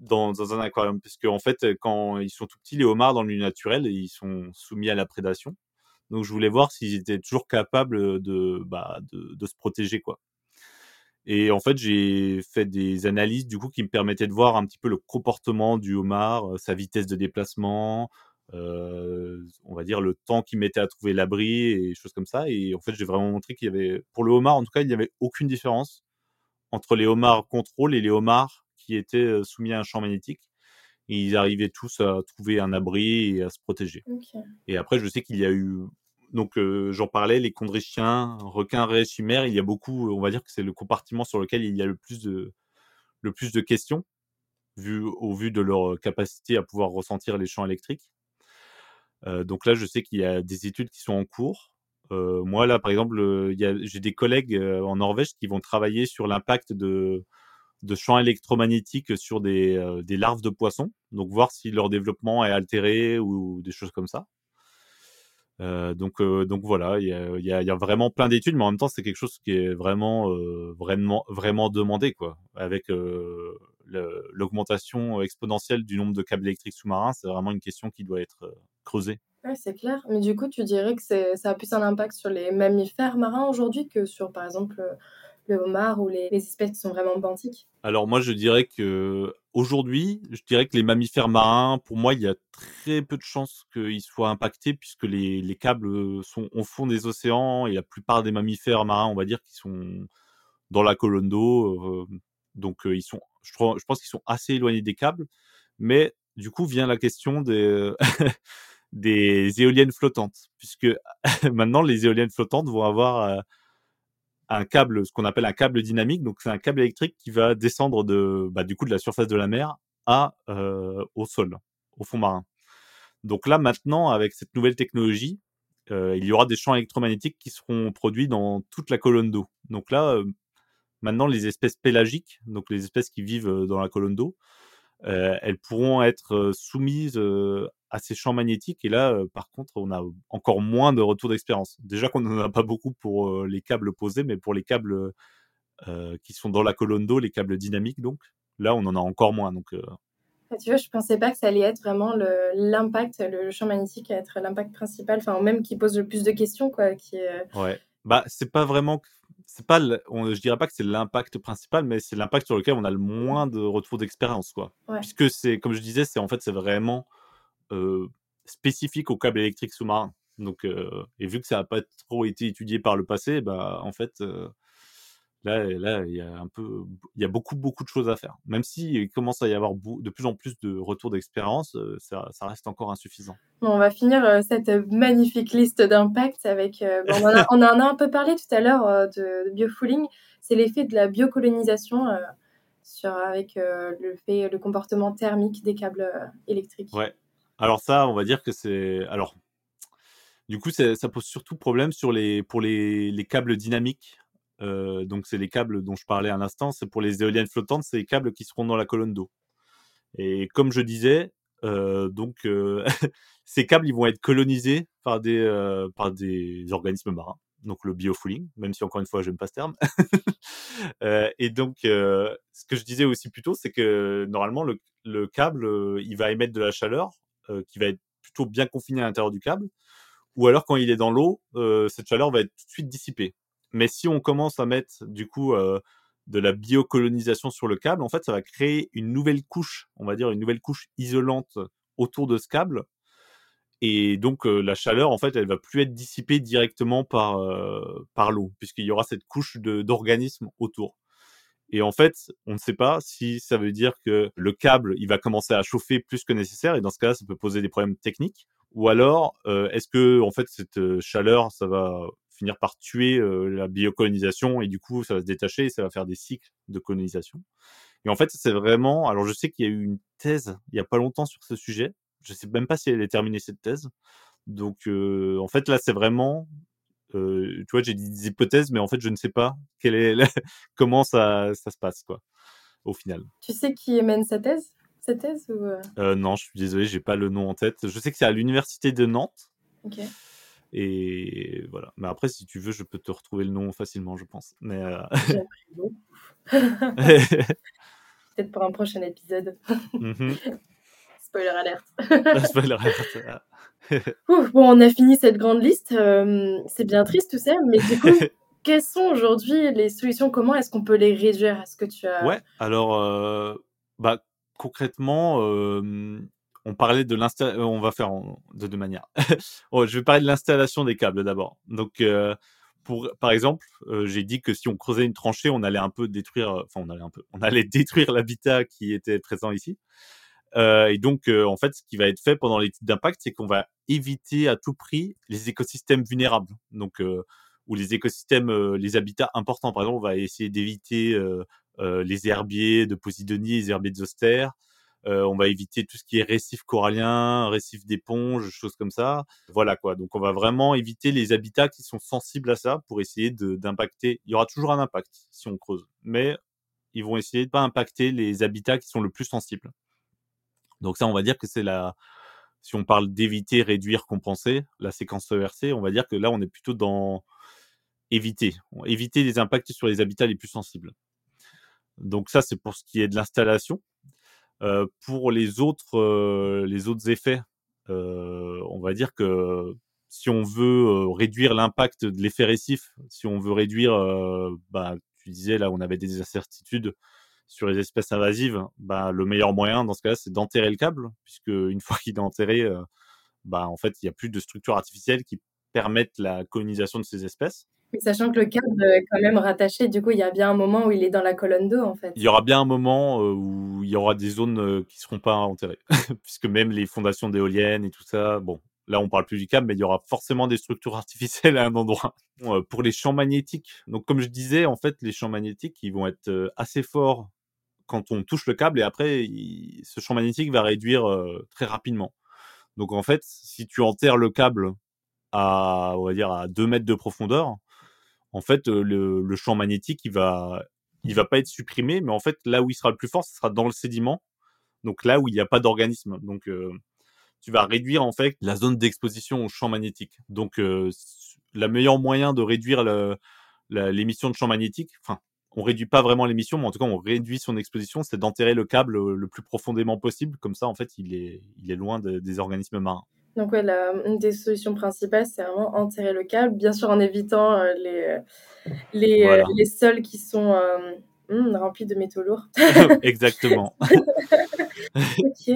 dans, dans un aquarium, parce qu'en fait, quand ils sont tout petits, les homards dans le naturel, ils sont soumis à la prédation. Donc je voulais voir s'ils étaient toujours capables de, bah, de, de, se protéger, quoi. Et en fait, j'ai fait des analyses du coup qui me permettaient de voir un petit peu le comportement du homard, sa vitesse de déplacement, euh, on va dire le temps qu'il mettait à trouver l'abri et choses comme ça. Et en fait, j'ai vraiment montré qu'il y avait, pour le homard en tout cas, il n'y avait aucune différence entre les homards contrôle et les homards qui étaient soumis à un champ magnétique. Et ils arrivaient tous à trouver un abri et à se protéger. Et après, je sais qu'il y a eu donc j'en parlais, les chondrichiens, requins, raies, il y a beaucoup, on va dire que c'est le compartiment sur lequel il y a le plus de, questions, vu, au vu de leur capacité à pouvoir ressentir les champs électriques. donc là, je sais qu'il y a des études qui sont en cours. moi, là, par exemple, j'ai des collègues en Norvège qui vont travailler sur l'impact de, champs électromagnétiques sur des larves de poissons, donc voir si leur développement est altéré ou des choses comme ça. Euh, donc, euh, donc voilà, il y a, y, a, y a, vraiment plein d'études, mais en même temps, c'est quelque chose qui est vraiment, euh, vraiment, vraiment demandé, quoi. Avec l'augmentation exponentielle du nombre de câbles électriques sous-marins, c'est vraiment une question qui doit être creusée. Ouais, c'est clair. Mais du coup, tu dirais que ça a plus un impact sur les mammifères marins aujourd'hui que sur, par exemple, le homard ou les, espèces qui sont vraiment benthiques? Alors moi, je dirais que aujourd'hui, je dirais que les mammifères marins, pour moi, il y a très peu de chances qu'ils soient impactés puisque les, les, câbles sont au fond des océans et la plupart des mammifères marins, on va dire, qui sont dans la colonne d'eau. Euh, donc ils sont, je, pense qu'ils sont assez éloignés des câbles. Mais du coup vient la question des <laughs> éoliennes flottantes, puisque <laughs> maintenant les éoliennes flottantes vont avoir euh, un câble, ce qu'on appelle un câble dynamique. Donc, c'est un câble électrique qui va descendre de, bah, du coup, de la surface de la mer à, euh, au sol, au fond marin. Donc là, maintenant, avec cette nouvelle technologie, euh, il y aura des champs électromagnétiques qui seront produits dans toute la colonne d'eau. Donc là, euh, maintenant, les espèces pélagiques, donc les espèces qui vivent dans la colonne d'eau, elles pourront être soumises à ces champs magnétiques. Et là, par contre, on a encore moins de retours d'expérience. Déjà qu'on n'en a pas beaucoup pour les câbles posés, mais pour les câbles qui sont dans la colonne d'eau, les câbles dynamiques, donc là, on en a encore moins. Donc, ah, tu vois, je pensais pas que ça allait être vraiment l'impact, le, champ magnétique, être l'impact principal, enfin même qui pose le plus de questions, quoi. Qui Ouais. Bah, c'est pas vraiment, c'est pas, on, je dirais pas que c'est l'impact principal, mais c'est l'impact sur lequel on a le moins de retours d'expérience, quoi. Puisque c'est, comme je disais, c'est en fait, c'est vraiment euh, spécifique au câble électrique sous-marin. Donc, euh, et vu que ça n'a pas trop été étudié par le passé, bah, en fait, euh, là, là, il y a un peu, il y a beaucoup, beaucoup de choses à faire. Même s'il commence à y avoir de plus en plus de retours d'expérience, ça, ça, reste encore insuffisant. Bon, on va finir cette magnifique liste d'impact avec. on, en a, on, en a, un peu parlé tout à l'heure de, de, biofouling. C'est l'effet de la biocolonisation sur avec le fait, le comportement thermique des câbles électriques. Ouais. Alors ça, on va dire que c'est alors du coup, ça pose surtout problème sur les pour les, les câbles dynamiques. Euh, donc c'est les câbles dont je parlais à l'instant, c'est pour les éoliennes flottantes, c'est les câbles qui seront dans la colonne d'eau. Et comme je disais, euh, donc euh, <laughs> ces câbles ils vont être colonisés par des par des organismes marins. donc le biofouling, même si encore une fois, j'aime pas ce terme. <laughs> et donc, ce que je disais aussi plus tôt, c'est que normalement, le, le câble, il va émettre de la chaleur qui va être plutôt bien confinée à l'intérieur du câble, ou alors quand il est dans l'eau, cette chaleur va être tout de suite dissipée. Mais si on commence à mettre du coup de la biocolonisation sur le câble, en fait, ça va créer une nouvelle couche, on va dire une nouvelle couche isolante autour de ce câble. Et donc la chaleur, en fait, elle va plus être dissipée directement par par l'eau, puisqu'il y aura cette couche d'organismes autour. Et en fait, on ne sait pas si ça veut dire que le câble, il va commencer à chauffer plus que nécessaire, et dans ce cas, ça peut poser des problèmes techniques. Ou alors, est-ce que en fait cette chaleur, ça va finir par tuer la biocolonisation et du coup ça va se détacher et ça va faire des cycles de colonisation. Et en fait c'est vraiment, alors je sais qu'il y a eu une thèse il y a pas longtemps sur ce sujet, je sais même pas si elle est terminée cette thèse. Donc en fait là c'est vraiment, tu vois j'ai dit des hypothèses mais en fait je ne sais pas quelle est <laughs> comment ça, ça se passe quoi au final. Tu sais qui mène sa thèse? Cette thèse ou... euh, non, je suis désolé, j'ai pas le nom en tête. Je sais que c'est à l'université de Nantes. Ok. Et voilà. Mais après, si tu veux, je peux te retrouver le nom facilement, je pense. Mais euh... <laughs> <laughs> Peut-être pour un prochain épisode. mmh. <laughs> Spoiler alerte. Spoiler alerte. Ouf, bon, on a fini cette grande liste. Euh, c'est bien triste tout ça, mais du coup, quelles sont aujourd'hui les solutions? Comment est-ce qu'on peut les réduire Est-ce que tu as Ouais. Alors, euh, bah concrètement, on parlait de l'installation, on va faire de deux manières. <laughs> oh, je vais parler de l'installation des câbles d'abord. Donc, euh, pour, par exemple, euh, j'ai dit que si on creusait une tranchée, on allait un peu détruire, enfin, on allait un peu, on allait <laughs> détruire l'habitat qui était présent ici. Euh, et donc, en fait, ce qui va être fait pendant l'étude d'impact, c'est qu'on va éviter à tout prix les écosystèmes vulnérables. Donc, ou les écosystèmes, les habitats importants. Par exemple, on va essayer d'éviter les herbiers de Posidonie, les herbiers de. Euh, on va éviter tout ce qui est récif corallien, récif d'éponge, choses comme ça. Voilà quoi. Donc on va vraiment éviter les habitats qui sont sensibles à ça pour essayer d'impacter. Il y aura toujours un impact si on creuse, mais ils vont essayer de pas impacter les habitats qui sont le plus sensibles. Donc ça, on va dire que c'est la. Si on parle d'éviter, réduire, compenser, la séquence ERC, on va dire que là, on est plutôt dans éviter, éviter les impacts sur les habitats les plus sensibles. Donc ça, c'est pour ce qui est de l'installation. Pour les autres, les autres effets, on va dire que si on veut réduire l'impact de l'effet récif, si on veut réduire, bah, tu disais là, on avait des incertitudes sur les espèces invasives, bah, le meilleur moyen dans ce cas-là, c'est d'enterrer le câble, puisque une <laughs> fois qu'il est enterré, bah, en fait, il n'y a plus de structures artificielles qui permettent la colonisation de ces espèces. Sachant que le câble est quand même rattaché, du coup, il y a bien un moment où il est dans la colonne d'eau, en fait. Il y aura bien un moment euh, où il y aura des zones euh, qui seront pas enterrées, <laughs> puisque même les fondations d'éoliennes et tout ça, bon, là on parle plus du câble, mais il y aura forcément des structures <laughs> artificielles à un endroit. Euh, pour les champs magnétiques, donc comme je disais, en fait, les champs magnétiques, ils vont être assez forts quand on touche le câble, et après, ce champ magnétique va réduire très rapidement. Donc en fait, si tu enterres le câble à, on va dire, à 2 mètres de profondeur, en fait, le, champ magnétique, il va, il va pas être supprimé, mais en fait, là où il sera le plus fort, ce sera dans le sédiment, donc là où il n'y a pas d'organisme. Donc, tu vas réduire en fait la zone d'exposition au champ magnétique. Donc, euh, le meilleur moyen de réduire l'émission de champ magnétique, enfin, on réduit pas vraiment l'émission, mais en tout cas, on réduit son exposition, c'est d'enterrer le câble le plus profondément possible. Comme ça, en fait, il est, il est loin de, des organismes marins. Donc ouais, la, une des solutions principales, c'est vraiment enterrer le câble, bien sûr en évitant euh, les, les, voilà. euh, les sols qui sont euh, hmm, remplis de métaux lourds. <laughs> Exactement. <laughs> ok.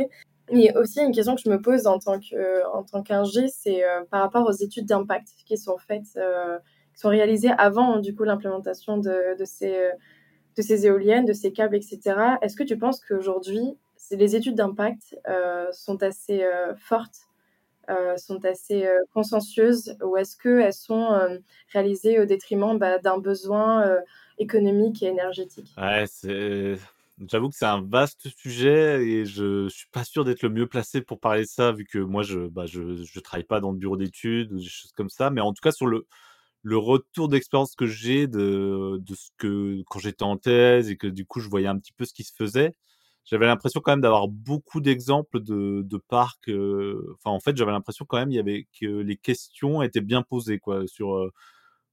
Et aussi une question que je me pose en tant que en tant qu'ingé, c'est par rapport aux études d'impact qui sont faites, qui sont réalisées avant du coup l'implémentation de, de ces de ces éoliennes, de ces câbles, etc. Est-ce que tu penses qu'aujourd'hui, les études d'impact euh, sont assez fortes euh, sont assez euh, consensueuses ou est-ce qu'elles sont euh, réalisées au détriment bah, d'un besoin économique et énergétique? J'avoue que c'est un vaste sujet et je, je suis pas sûr d'être le mieux placé pour parler de ça vu que moi je bah je, je travaille pas dans le bureau d'études ou des choses comme ça mais en tout cas sur le le retour d'expérience que j'ai de de ce que quand j'étais en thèse et que du coup je voyais un petit peu ce qui se faisait j'avais l'impression quand même d'avoir beaucoup d'exemples de, de parcs. Euh... Enfin, en fait, j'avais l'impression quand même il y avait que les questions étaient bien posées quoi sur euh...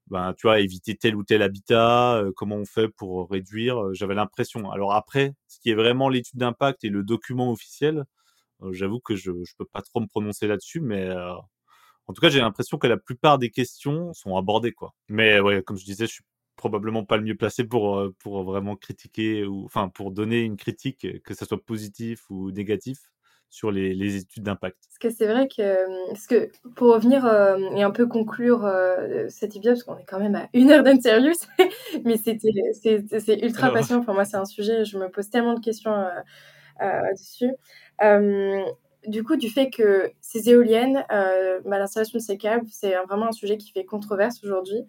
ben, tu vois, éviter tel ou tel habitat, comment on fait pour réduire. J'avais l'impression. Alors après, ce qui est vraiment l'étude d'impact et le document officiel, j'avoue que je ne peux pas trop me prononcer là-dessus, mais en tout cas, j'ai l'impression que la plupart des questions sont abordées, quoi. Mais ouais, comme je disais, je suis probablement pas le mieux placé pour, pour vraiment critiquer ou enfin pour donner une critique, que ça soit positif ou négatif sur les, études d'impact. Parce que c'est vrai que, parce que pour revenir euh, et un peu conclure euh, cet épisode, parce qu'on est quand même à une heure d'interview, <laughs> mais c'est, ultra passionnant pour moi, c'est un sujet, je me pose tellement de questions euh, dessus. du coup, du fait que ces éoliennes, bah, l'installation de ces câbles, c'est vraiment un sujet qui fait controverse aujourd'hui.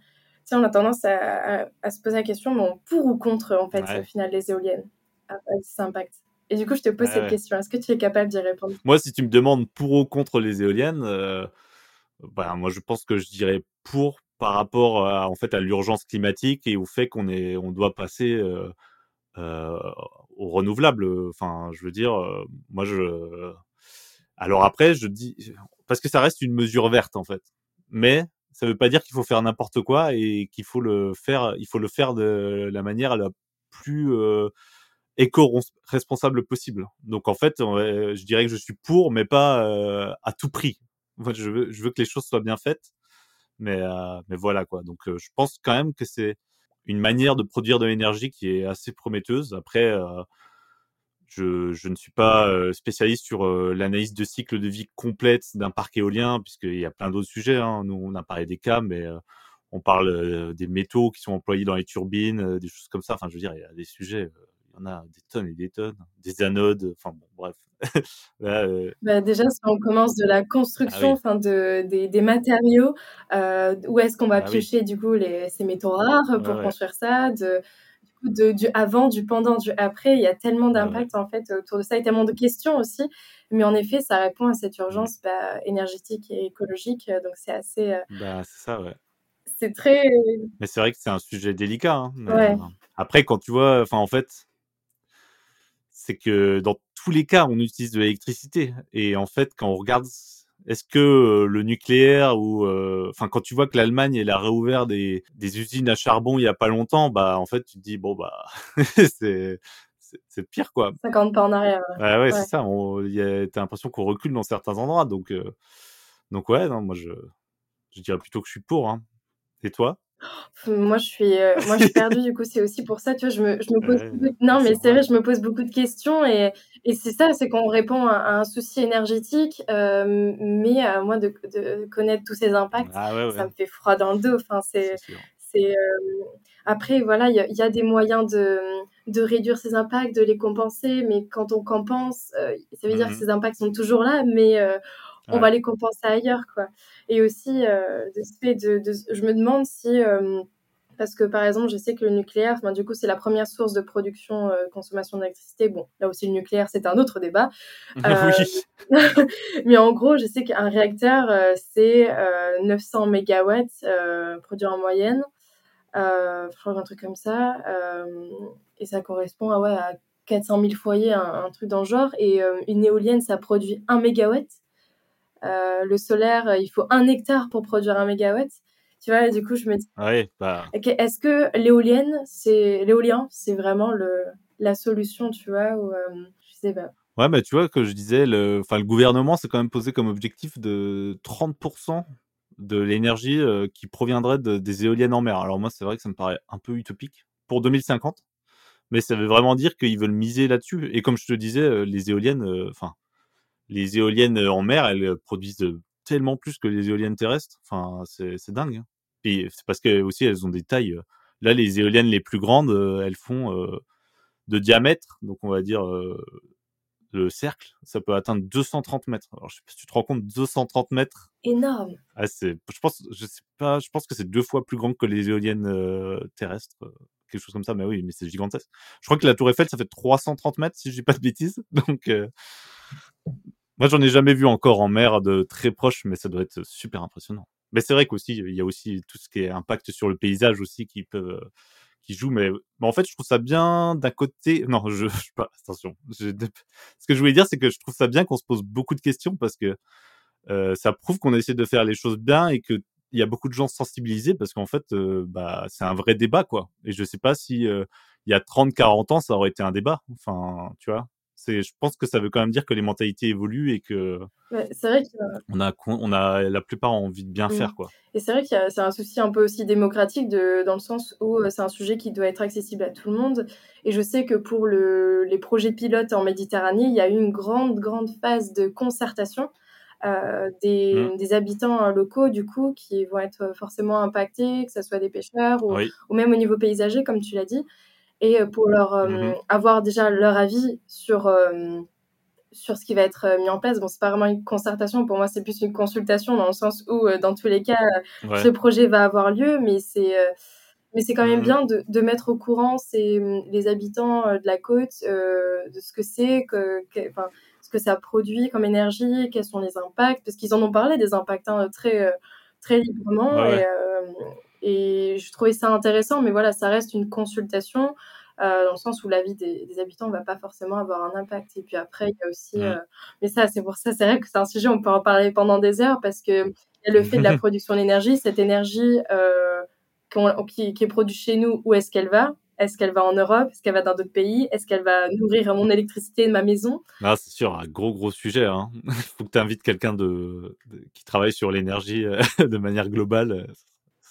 On a tendance à, se poser la question, bon, pour ou contre, en fait, au final, les éoliennes, avec ces impacts et du coup, je te pose cette question. Est-ce que tu es capable d'y répondre? Moi, si tu me demandes pour ou contre les éoliennes, euh, bah, moi, je pense que je dirais pour par rapport à, en fait, à l'urgence climatique et au fait qu'on est, on doit passer euh, euh, au renouvelable. Enfin, je veux dire, moi, je. Alors après, je dis parce que ça reste une mesure verte en fait, mais ça veut pas dire qu'il faut faire n'importe quoi et qu'il faut le faire. Il faut le faire de la manière la plus éco-responsable possible. Donc en fait, je dirais que je suis pour, mais pas à tout prix. je, veux, je veux que les choses soient bien faites, mais, mais voilà quoi. Donc je pense quand même que c'est une manière de produire de l'énergie qui est assez prometteuse. Après, je, je, ne suis pas spécialiste sur l'analyse de cycle de vie complète d'un parc éolien, puisqu'il y a plein d'autres sujets. Hein. Nous, on a parlé des cas, mais on parle des métaux qui sont employés dans les turbines, des choses comme ça. Enfin, je veux dire, il y a des sujets il y en a des tonnes et des tonnes, des anodes, enfin bon, bref. <laughs> Euh, bah, déjà, si on commence de la ah construction, enfin de, des, des, matériaux, euh, où est-ce qu'on va ah piocher du coup les, ces métaux rares pour construire ça, de, de, du avant, du pendant, du après, il y a tellement d'impact en fait autour de ça et tellement de questions aussi. Mais en effet, ça répond à cette urgence bah, énergétique et écologique, donc c'est assez. Euh, bah, c'est ça, ouais. C'est très. Mais c'est vrai que c'est un sujet délicat. Hein, ouais. Après, quand tu vois, enfin en fait, c'est que dans tous les cas, on utilise de l'électricité. Et en fait, quand on regarde, est-ce que le nucléaire ou, enfin, quand tu vois que l'Allemagne elle a réouvert des, des, usines à charbon il y a pas longtemps, bah en fait, tu te dis bon bah <laughs> c'est c'est pire quoi. 50 pas en arrière. Ouais, ouais, c'est ça. T'as l'impression qu'on recule dans certains endroits, donc donc ouais, non, moi je je dirais plutôt que je suis pour. Hein. Et toi? Moi, je suis, euh, moi, je suis perdue. du coup, c'est aussi pour ça, tu vois, je me, je me pose. Non, mais c'est vrai, je me pose beaucoup de questions et, et c'est ça, c'est qu'on répond à, un souci énergétique, euh, mais à moins de, de, connaître tous ces impacts, ah ça me fait froid dans le dos. Enfin, c'est, c'est. Euh, après, voilà, il y, y, a des moyens de, de réduire ces impacts, de les compenser, mais quand on compense, ça veut dire que mmh ces impacts sont toujours là, mais on va les compenser ailleurs, quoi. Et aussi, euh, de, de, je me demande si, euh, parce que par exemple, je sais que le nucléaire, du coup, c'est la première source de production, euh, consommation d'électricité. Bon, là aussi, le nucléaire, c'est un autre débat. <laughs> <laughs> mais en gros, je sais qu'un réacteur, c'est 900 mégawatts produits en moyenne. je crois un truc comme ça. et ça correspond à, ouais, à 400 000 foyers, un, un, truc dans le genre. Et une éolienne, ça produit 1 mégawatt. Euh, le solaire, euh, il faut un hectare pour produire un mégawatt. Tu vois, du coup, je me dis. Oui, bah. Est-ce que l'éolienne, c'est l'éolien, c'est vraiment le la solution, tu vois, ou euh, je sais pas. Ouais, mais tu vois que je disais, le, enfin, le gouvernement s'est quand même posé comme objectif de 30% de l'énergie qui proviendrait des éoliennes en mer. Alors moi, c'est vrai que ça me paraît un peu utopique pour 2050, mais ça veut vraiment dire qu'ils veulent miser là-dessus. Et comme je te disais, les éoliennes, enfin, les éoliennes en mer, elles produisent tellement plus que les éoliennes terrestres. Enfin, c'est dingue. Hein. Et c'est parce que aussi elles ont des tailles. Là, les éoliennes les plus grandes, elles font de diamètre, donc on va dire le cercle, ça peut atteindre 230 mètres. Alors, je sais pas si tu te rends compte, 230 mètres. Énorme. Ah, c'est, je pense, je sais pas, je pense que c'est deux fois plus grand que les éoliennes terrestres, quelque chose comme ça. Mais oui, mais c'est gigantesque. Je crois que la Tour Eiffel, ça fait 330 mètres, si je dis pas de bêtises. <laughs> Donc, moi, j'en ai jamais vu encore en mer de très proche, mais ça doit être super impressionnant. Mais c'est vrai qu'aussi, il y a aussi tout ce qui est impact sur le paysage aussi qui peut, qui joue. Mais, en fait, je trouve ça bien d'un côté. Non, <laughs> je, je pas. Attention. Ce que je voulais dire, c'est que je trouve ça bien qu'on se pose beaucoup de questions parce que ça prouve qu'on essaie de faire les choses bien et que il y a beaucoup de gens sensibilisés parce qu'en fait, bah, c'est un vrai débat, quoi. Et je sais pas si il y a 30, 40 ans, ça aurait été un débat. Enfin, tu vois je pense que ça veut quand même dire que les mentalités évoluent et que c'est vrai on a on a la plupart ont envie de bien mmh. faire quoi. Et c'est vrai qu'il c'est un souci un peu aussi démocratique de, dans le sens où euh, c'est un sujet qui doit être accessible à tout le monde. Et je sais que pour le, les projets pilotes en Méditerranée, il y a eu une grande grande phase de concertation euh, des, mmh. des, habitants euh, locaux, du coup, qui vont être forcément impactés, que ce soit des pêcheurs ou, ou même au niveau paysager, comme tu l'as dit et euh, pour leur euh, mmh avoir déjà leur avis sur euh, sur ce qui va être mis en place. Bon, c'est pas vraiment une concertation, pour moi, c'est plus une consultation dans le sens où, dans tous les cas, ce projet va avoir lieu, mais c'est mais c'est quand même mmh bien de, de, mettre au courant ces, les habitants de la côte de ce que c'est, que, enfin, ce que ça produit comme énergie, quels sont les impacts, parce qu'ils en ont parlé des impacts hein, très, très librement. Et, et je trouvais ça intéressant, mais voilà, ça reste une consultation. Euh, dans le sens où la vie des, habitants ne va pas forcément avoir un impact. Et puis après, il y a aussi, euh, mais ça, c'est pour ça, c'est vrai que c'est un sujet, on peut en parler pendant des heures parce que y a le fait de la <laughs> production d'énergie, cette énergie euh, qui, qui, est produite chez nous, où est-ce qu'elle va? Est-ce qu'elle va en Europe? Est-ce qu'elle va dans d'autres pays? Est-ce qu'elle va nourrir mon électricité de ma maison? Ah, C'est sûr, un gros, gros sujet. Hein. Il <laughs> faut que tu invites quelqu'un de, qui travaille sur l'énergie <laughs> de manière globale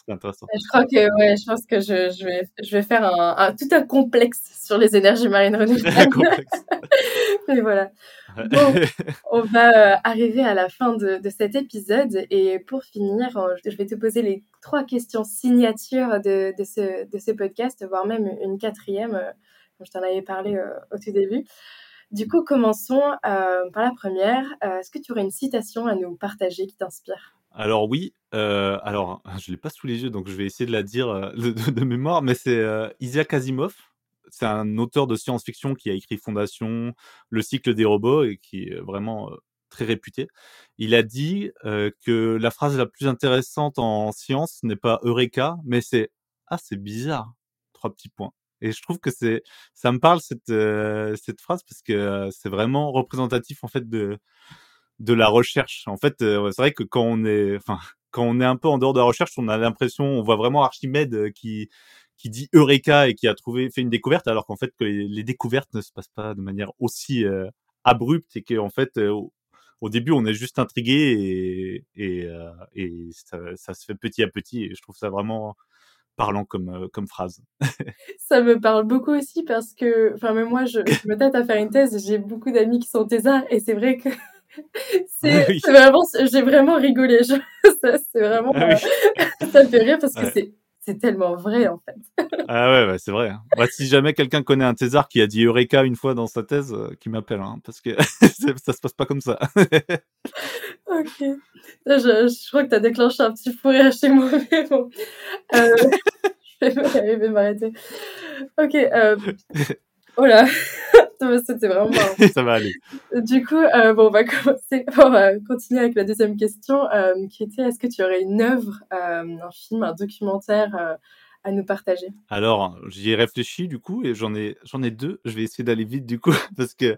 intéressant. Je crois que, ouais, je pense que je, je, vais, je vais faire un, tout un complexe sur les énergies marines <laughs> renouvelables. <laughs> Mais voilà. Bon, <laughs> on va euh, arriver à la fin de, de, cet épisode et pour finir, euh, je vais te poser les trois questions signatures de, de, ce, de ce podcast, voire même une quatrième, euh, comme je t'en avais parlé au tout début. Du coup, commençons par la première. Est-ce que tu aurais une citation à nous partager qui t'inspire? Alors oui, euh, alors je l'ai pas sous les yeux, donc je vais essayer de la dire euh, de, mémoire, mais c'est euh, Isaac Asimov. C'est un auteur de science-fiction qui a écrit Fondation, Le cycle des robots et qui est vraiment très réputé. Il a dit que la phrase la plus intéressante en science n'est pas Eureka, mais c'est ah c'est bizarre. Trois petits points. Et je trouve que c'est ça me parle cette cette phrase parce que c'est vraiment représentatif en fait de de la recherche. En fait, euh, c'est vrai que quand on est, enfin, <laughs> quand on est un peu en dehors de la recherche, on a l'impression, on voit vraiment Archimède euh, qui qui dit Eureka et qui a trouvé fait une découverte, alors qu'en fait que les découvertes ne se passent pas de manière aussi euh, abrupte et qu'en fait au début on est juste intrigué et et, ça, se fait petit à petit. Et je trouve ça vraiment parlant comme comme phrase. <laughs> ça me parle beaucoup aussi parce que, enfin même moi, je, je me tâte à faire une thèse. J'ai beaucoup d'amis qui sont thésards et c'est vrai que <laughs> c'est vraiment, j'ai vraiment rigolé. <laughs> c'est vraiment, ah <laughs> ça me fait rire parce que c'est c'est tellement vrai en fait. ah ouais, c'est vrai. Hein. Bah, si jamais quelqu'un connaît un thésard qui a dit Eureka une fois dans sa thèse, euh, qui m'appelle, hein, parce que ça se passe pas comme ça. ok. Je, je, crois que tu as déclenché un petit fou rire chez moi, mais bon. Euh, je vais m'arrêter. Ok. Euh, oh là. <laughs> C'était vraiment <laughs> Ça va aller. Du coup, euh, bon, on va commencer, <laughs> on va continuer avec la deuxième question, euh, qui était est-ce que tu aurais une œuvre, euh, un film, un documentaire à nous partager? Alors, j'y ai réfléchi du coup, et j'en ai, j'en ai deux. Je vais essayer d'aller vite du coup, parce que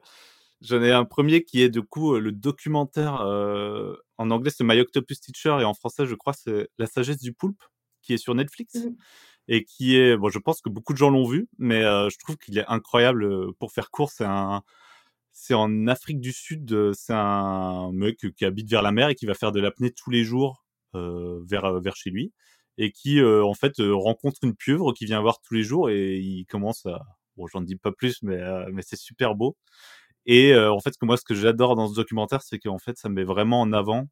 j'en ai un premier qui est du coup le documentaire. en anglais, c'est My Octopus Teacher, et en français, je crois, c'est La sagesse du poulpe, qui est sur Netflix. Mmh et qui est, bon, je pense que beaucoup de gens l'ont vu, mais je trouve qu'il est incroyable pour faire court. C'est un, c'est en Afrique du Sud. C'est un mec qui habite vers la mer et qui va faire de l'apnée tous les jours vers vers chez lui et qui en fait rencontre une pieuvre qui vient voir tous les jours et il commence à, bon, j'en dis pas plus, mais mais c'est super beau. Et en fait, que moi, ce que j'adore dans ce documentaire, c'est qu'en fait, ça met vraiment en avant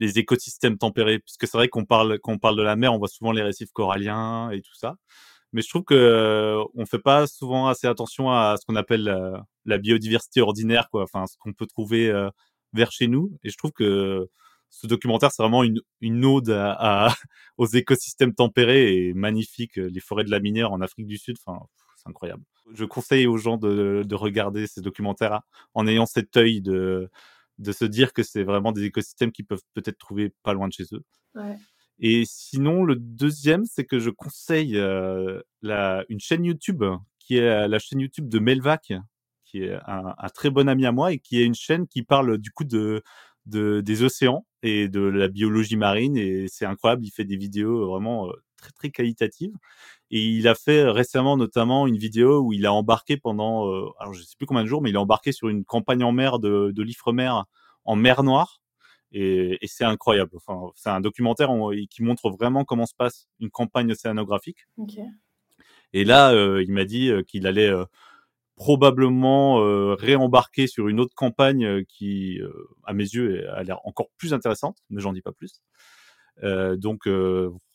les écosystèmes tempérés, puisque c'est vrai qu'on parle quand on parle de la mer, on voit souvent les récifs coralliens et tout ça. Mais je trouve que euh, on fait pas souvent assez attention à ce qu'on appelle la, biodiversité ordinaire, quoi. Enfin, ce qu'on peut trouver vers chez nous. Et je trouve que ce documentaire, c'est vraiment une, une ode à, <laughs> aux écosystèmes tempérés et magnifiques. Les forêts de la minière en Afrique du Sud, enfin, c'est incroyable. Je conseille aux gens de, de regarder ces documentaires en ayant cet œil de de se dire que c'est vraiment des écosystèmes qui peuvent peut-être trouver pas loin de chez eux. Et sinon, le deuxième, c'est que je conseille euh, la, une chaîne YouTube qui est la chaîne YouTube de Melvac, qui est un, très bon ami à moi et qui est une chaîne qui parle du coup de, de des océans et de la biologie marine et c'est incroyable. Il fait des vidéos vraiment très très qualitatives. Et il a fait récemment notamment une vidéo où il a embarqué pendant, alors je sais plus combien de jours, mais il a embarqué sur une campagne en mer de, de l'Ifremer en mer Noire. Et, et c'est incroyable. Enfin, c'est un documentaire qui montre vraiment comment se passe une campagne océanographique. Et là, il m'a dit qu'il allait probablement réembarquer sur une autre campagne qui, à mes yeux, a l'air encore plus intéressante, mais j'en dis pas plus. donc,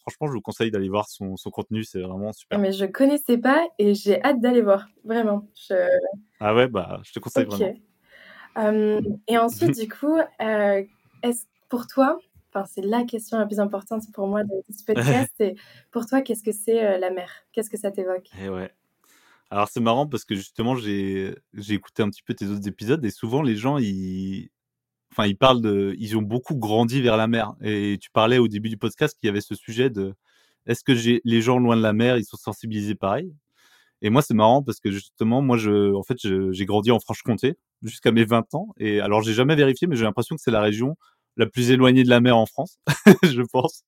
franchement, je vous conseille d'aller voir son, son contenu, c'est vraiment super. Mais je connaissais pas et j'ai hâte d'aller voir, vraiment. Ah ouais, bah, je te conseille vraiment. et ensuite, <laughs> du coup, est-ce pour toi, enfin, c'est la question la plus importante pour moi de ce podcast, <laughs> c'est pour toi, qu'est-ce que c'est la mer? Qu'est-ce que ça t'évoque? Et eh ouais. Alors c'est marrant parce que justement j'ai écouté un petit peu tes autres épisodes et souvent les gens ils enfin ils parlent de ils ont beaucoup grandi vers la mer et tu parlais au début du podcast qu'il y avait ce sujet de est-ce que j'ai les gens loin de la mer ils sont sensibilisés pareil? Et moi c'est marrant parce que justement moi je en fait j'ai grandi en Franche-Comté jusqu'à mes 20 ans et alors j'ai jamais vérifié mais j'ai l'impression que c'est la région la plus éloignée de la mer en France, <laughs> je pense.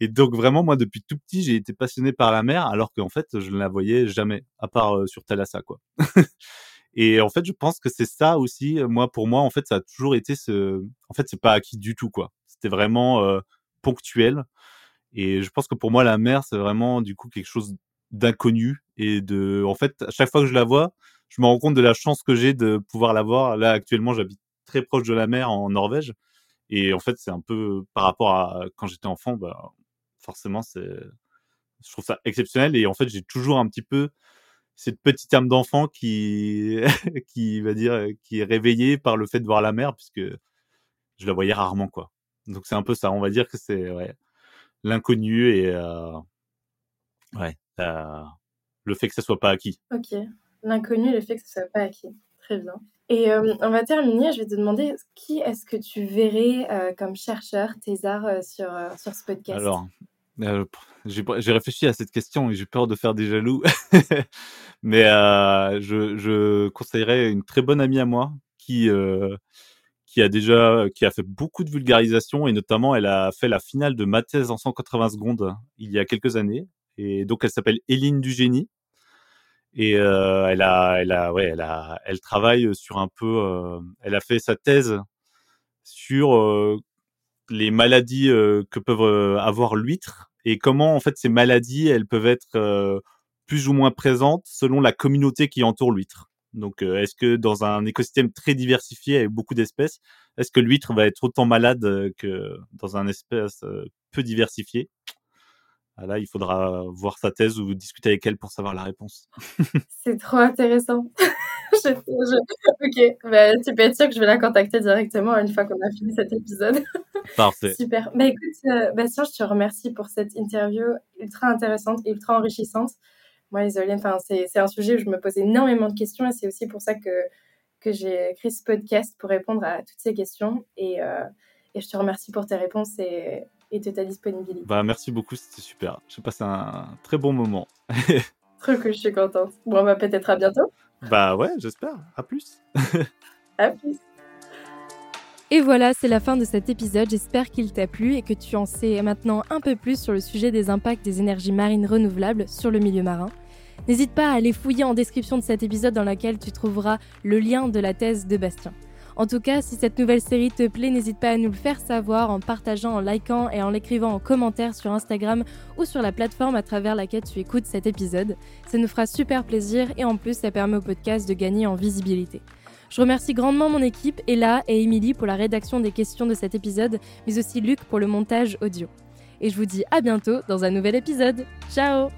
Et donc vraiment, moi, depuis tout petit, j'ai été passionné par la mer, alors qu'en fait, je ne la voyais jamais, à part euh, sur Thalassa, quoi. <laughs> et en fait, je pense que c'est ça aussi. Moi, pour moi, en fait, ça a toujours été ce. En fait, c'est pas acquis du tout, quoi. C'était vraiment ponctuel. Et je pense que pour moi, la mer, c'est vraiment du coup quelque chose d'inconnu et de. En fait, à chaque fois que je la vois, je me rends compte de la chance que j'ai de pouvoir la voir. Là, actuellement, j'habite très proche de la mer en Norvège. Et en fait, c'est un peu par rapport à quand j'étais enfant, bah, forcément, c'est, je trouve ça exceptionnel. Et en fait, j'ai toujours un petit peu cette petite âme d'enfant qui, <laughs> qui va dire, qui est réveillée par le fait de voir la mer, puisque je la voyais rarement, quoi. Donc c'est un peu ça. On va dire que c'est ouais, l'inconnu et euh, ouais, euh, le fait que ça soit pas acquis. Ok, l'inconnu, le fait que ça soit pas acquis. Très bien. Et euh, on va terminer, je vais te demander qui est-ce que tu verrais euh, comme chercheur Thésard euh, sur, sur ce podcast? Alors, j'ai réfléchi à cette question et j'ai peur de faire des jaloux. <laughs> Mais je, je, conseillerais une très bonne amie à moi qui, qui a déjà qui a fait beaucoup de vulgarisation et notamment elle a fait la finale de ma thèse en 180 secondes il y a quelques années. Et donc elle s'appelle Éline Dugénie. Et euh, elle a, elle a, ouais, elle a, elle travaille sur un peu. Euh, elle a fait sa thèse sur euh, les maladies que peuvent avoir l'huître et comment en fait ces maladies elles peuvent être plus ou moins présentes selon la communauté qui entoure l'huître. Donc, est-ce que dans un écosystème très diversifié avec beaucoup d'espèces, est-ce que l'huître va être autant malade que dans un espèce peu diversifié? Là, il faudra voir sa thèse ou discuter avec elle pour savoir la réponse. <laughs> C'est trop intéressant. <laughs> Ok, bah, tu peux être sûr que je vais la contacter directement une fois qu'on a fini cet épisode. <laughs> Parfait. Super. Bah, écoute, euh, Bastien, je te remercie pour cette interview ultra intéressante et ultra enrichissante. Moi, les éoliennes, c'est un sujet où je me pose énormément de questions et c'est aussi pour ça que, que j'ai créé ce podcast pour répondre à toutes ces questions. Et, euh, et je te remercie pour tes réponses et et de ta disponibilité. Bah, merci beaucoup, c'était super. J'ai passé un très bon moment. <laughs> Trop cool, je suis contente. Bon, on va peut-être à bientôt. Bah ouais, j'espère. À plus. <laughs> à plus. Et voilà, c'est la fin de cet épisode. J'espère qu'il t'a plu et que tu en sais maintenant un peu plus sur le sujet des impacts des énergies marines renouvelables sur le milieu marin. N'hésite pas à aller fouiller en description de cet épisode dans lequel tu trouveras le lien de la thèse de Bastien. En tout cas, si cette nouvelle série te plaît, n'hésite pas à nous le faire savoir en partageant, en likant et en l'écrivant en commentaire sur Instagram ou sur la plateforme à travers laquelle tu écoutes cet épisode. Ça nous fera super plaisir et en plus, ça permet au podcast de gagner en visibilité. Je remercie grandement mon équipe, Ella et Emily pour la rédaction des questions de cet épisode, mais aussi Luc pour le montage audio. Et je vous dis à bientôt dans un nouvel épisode. Ciao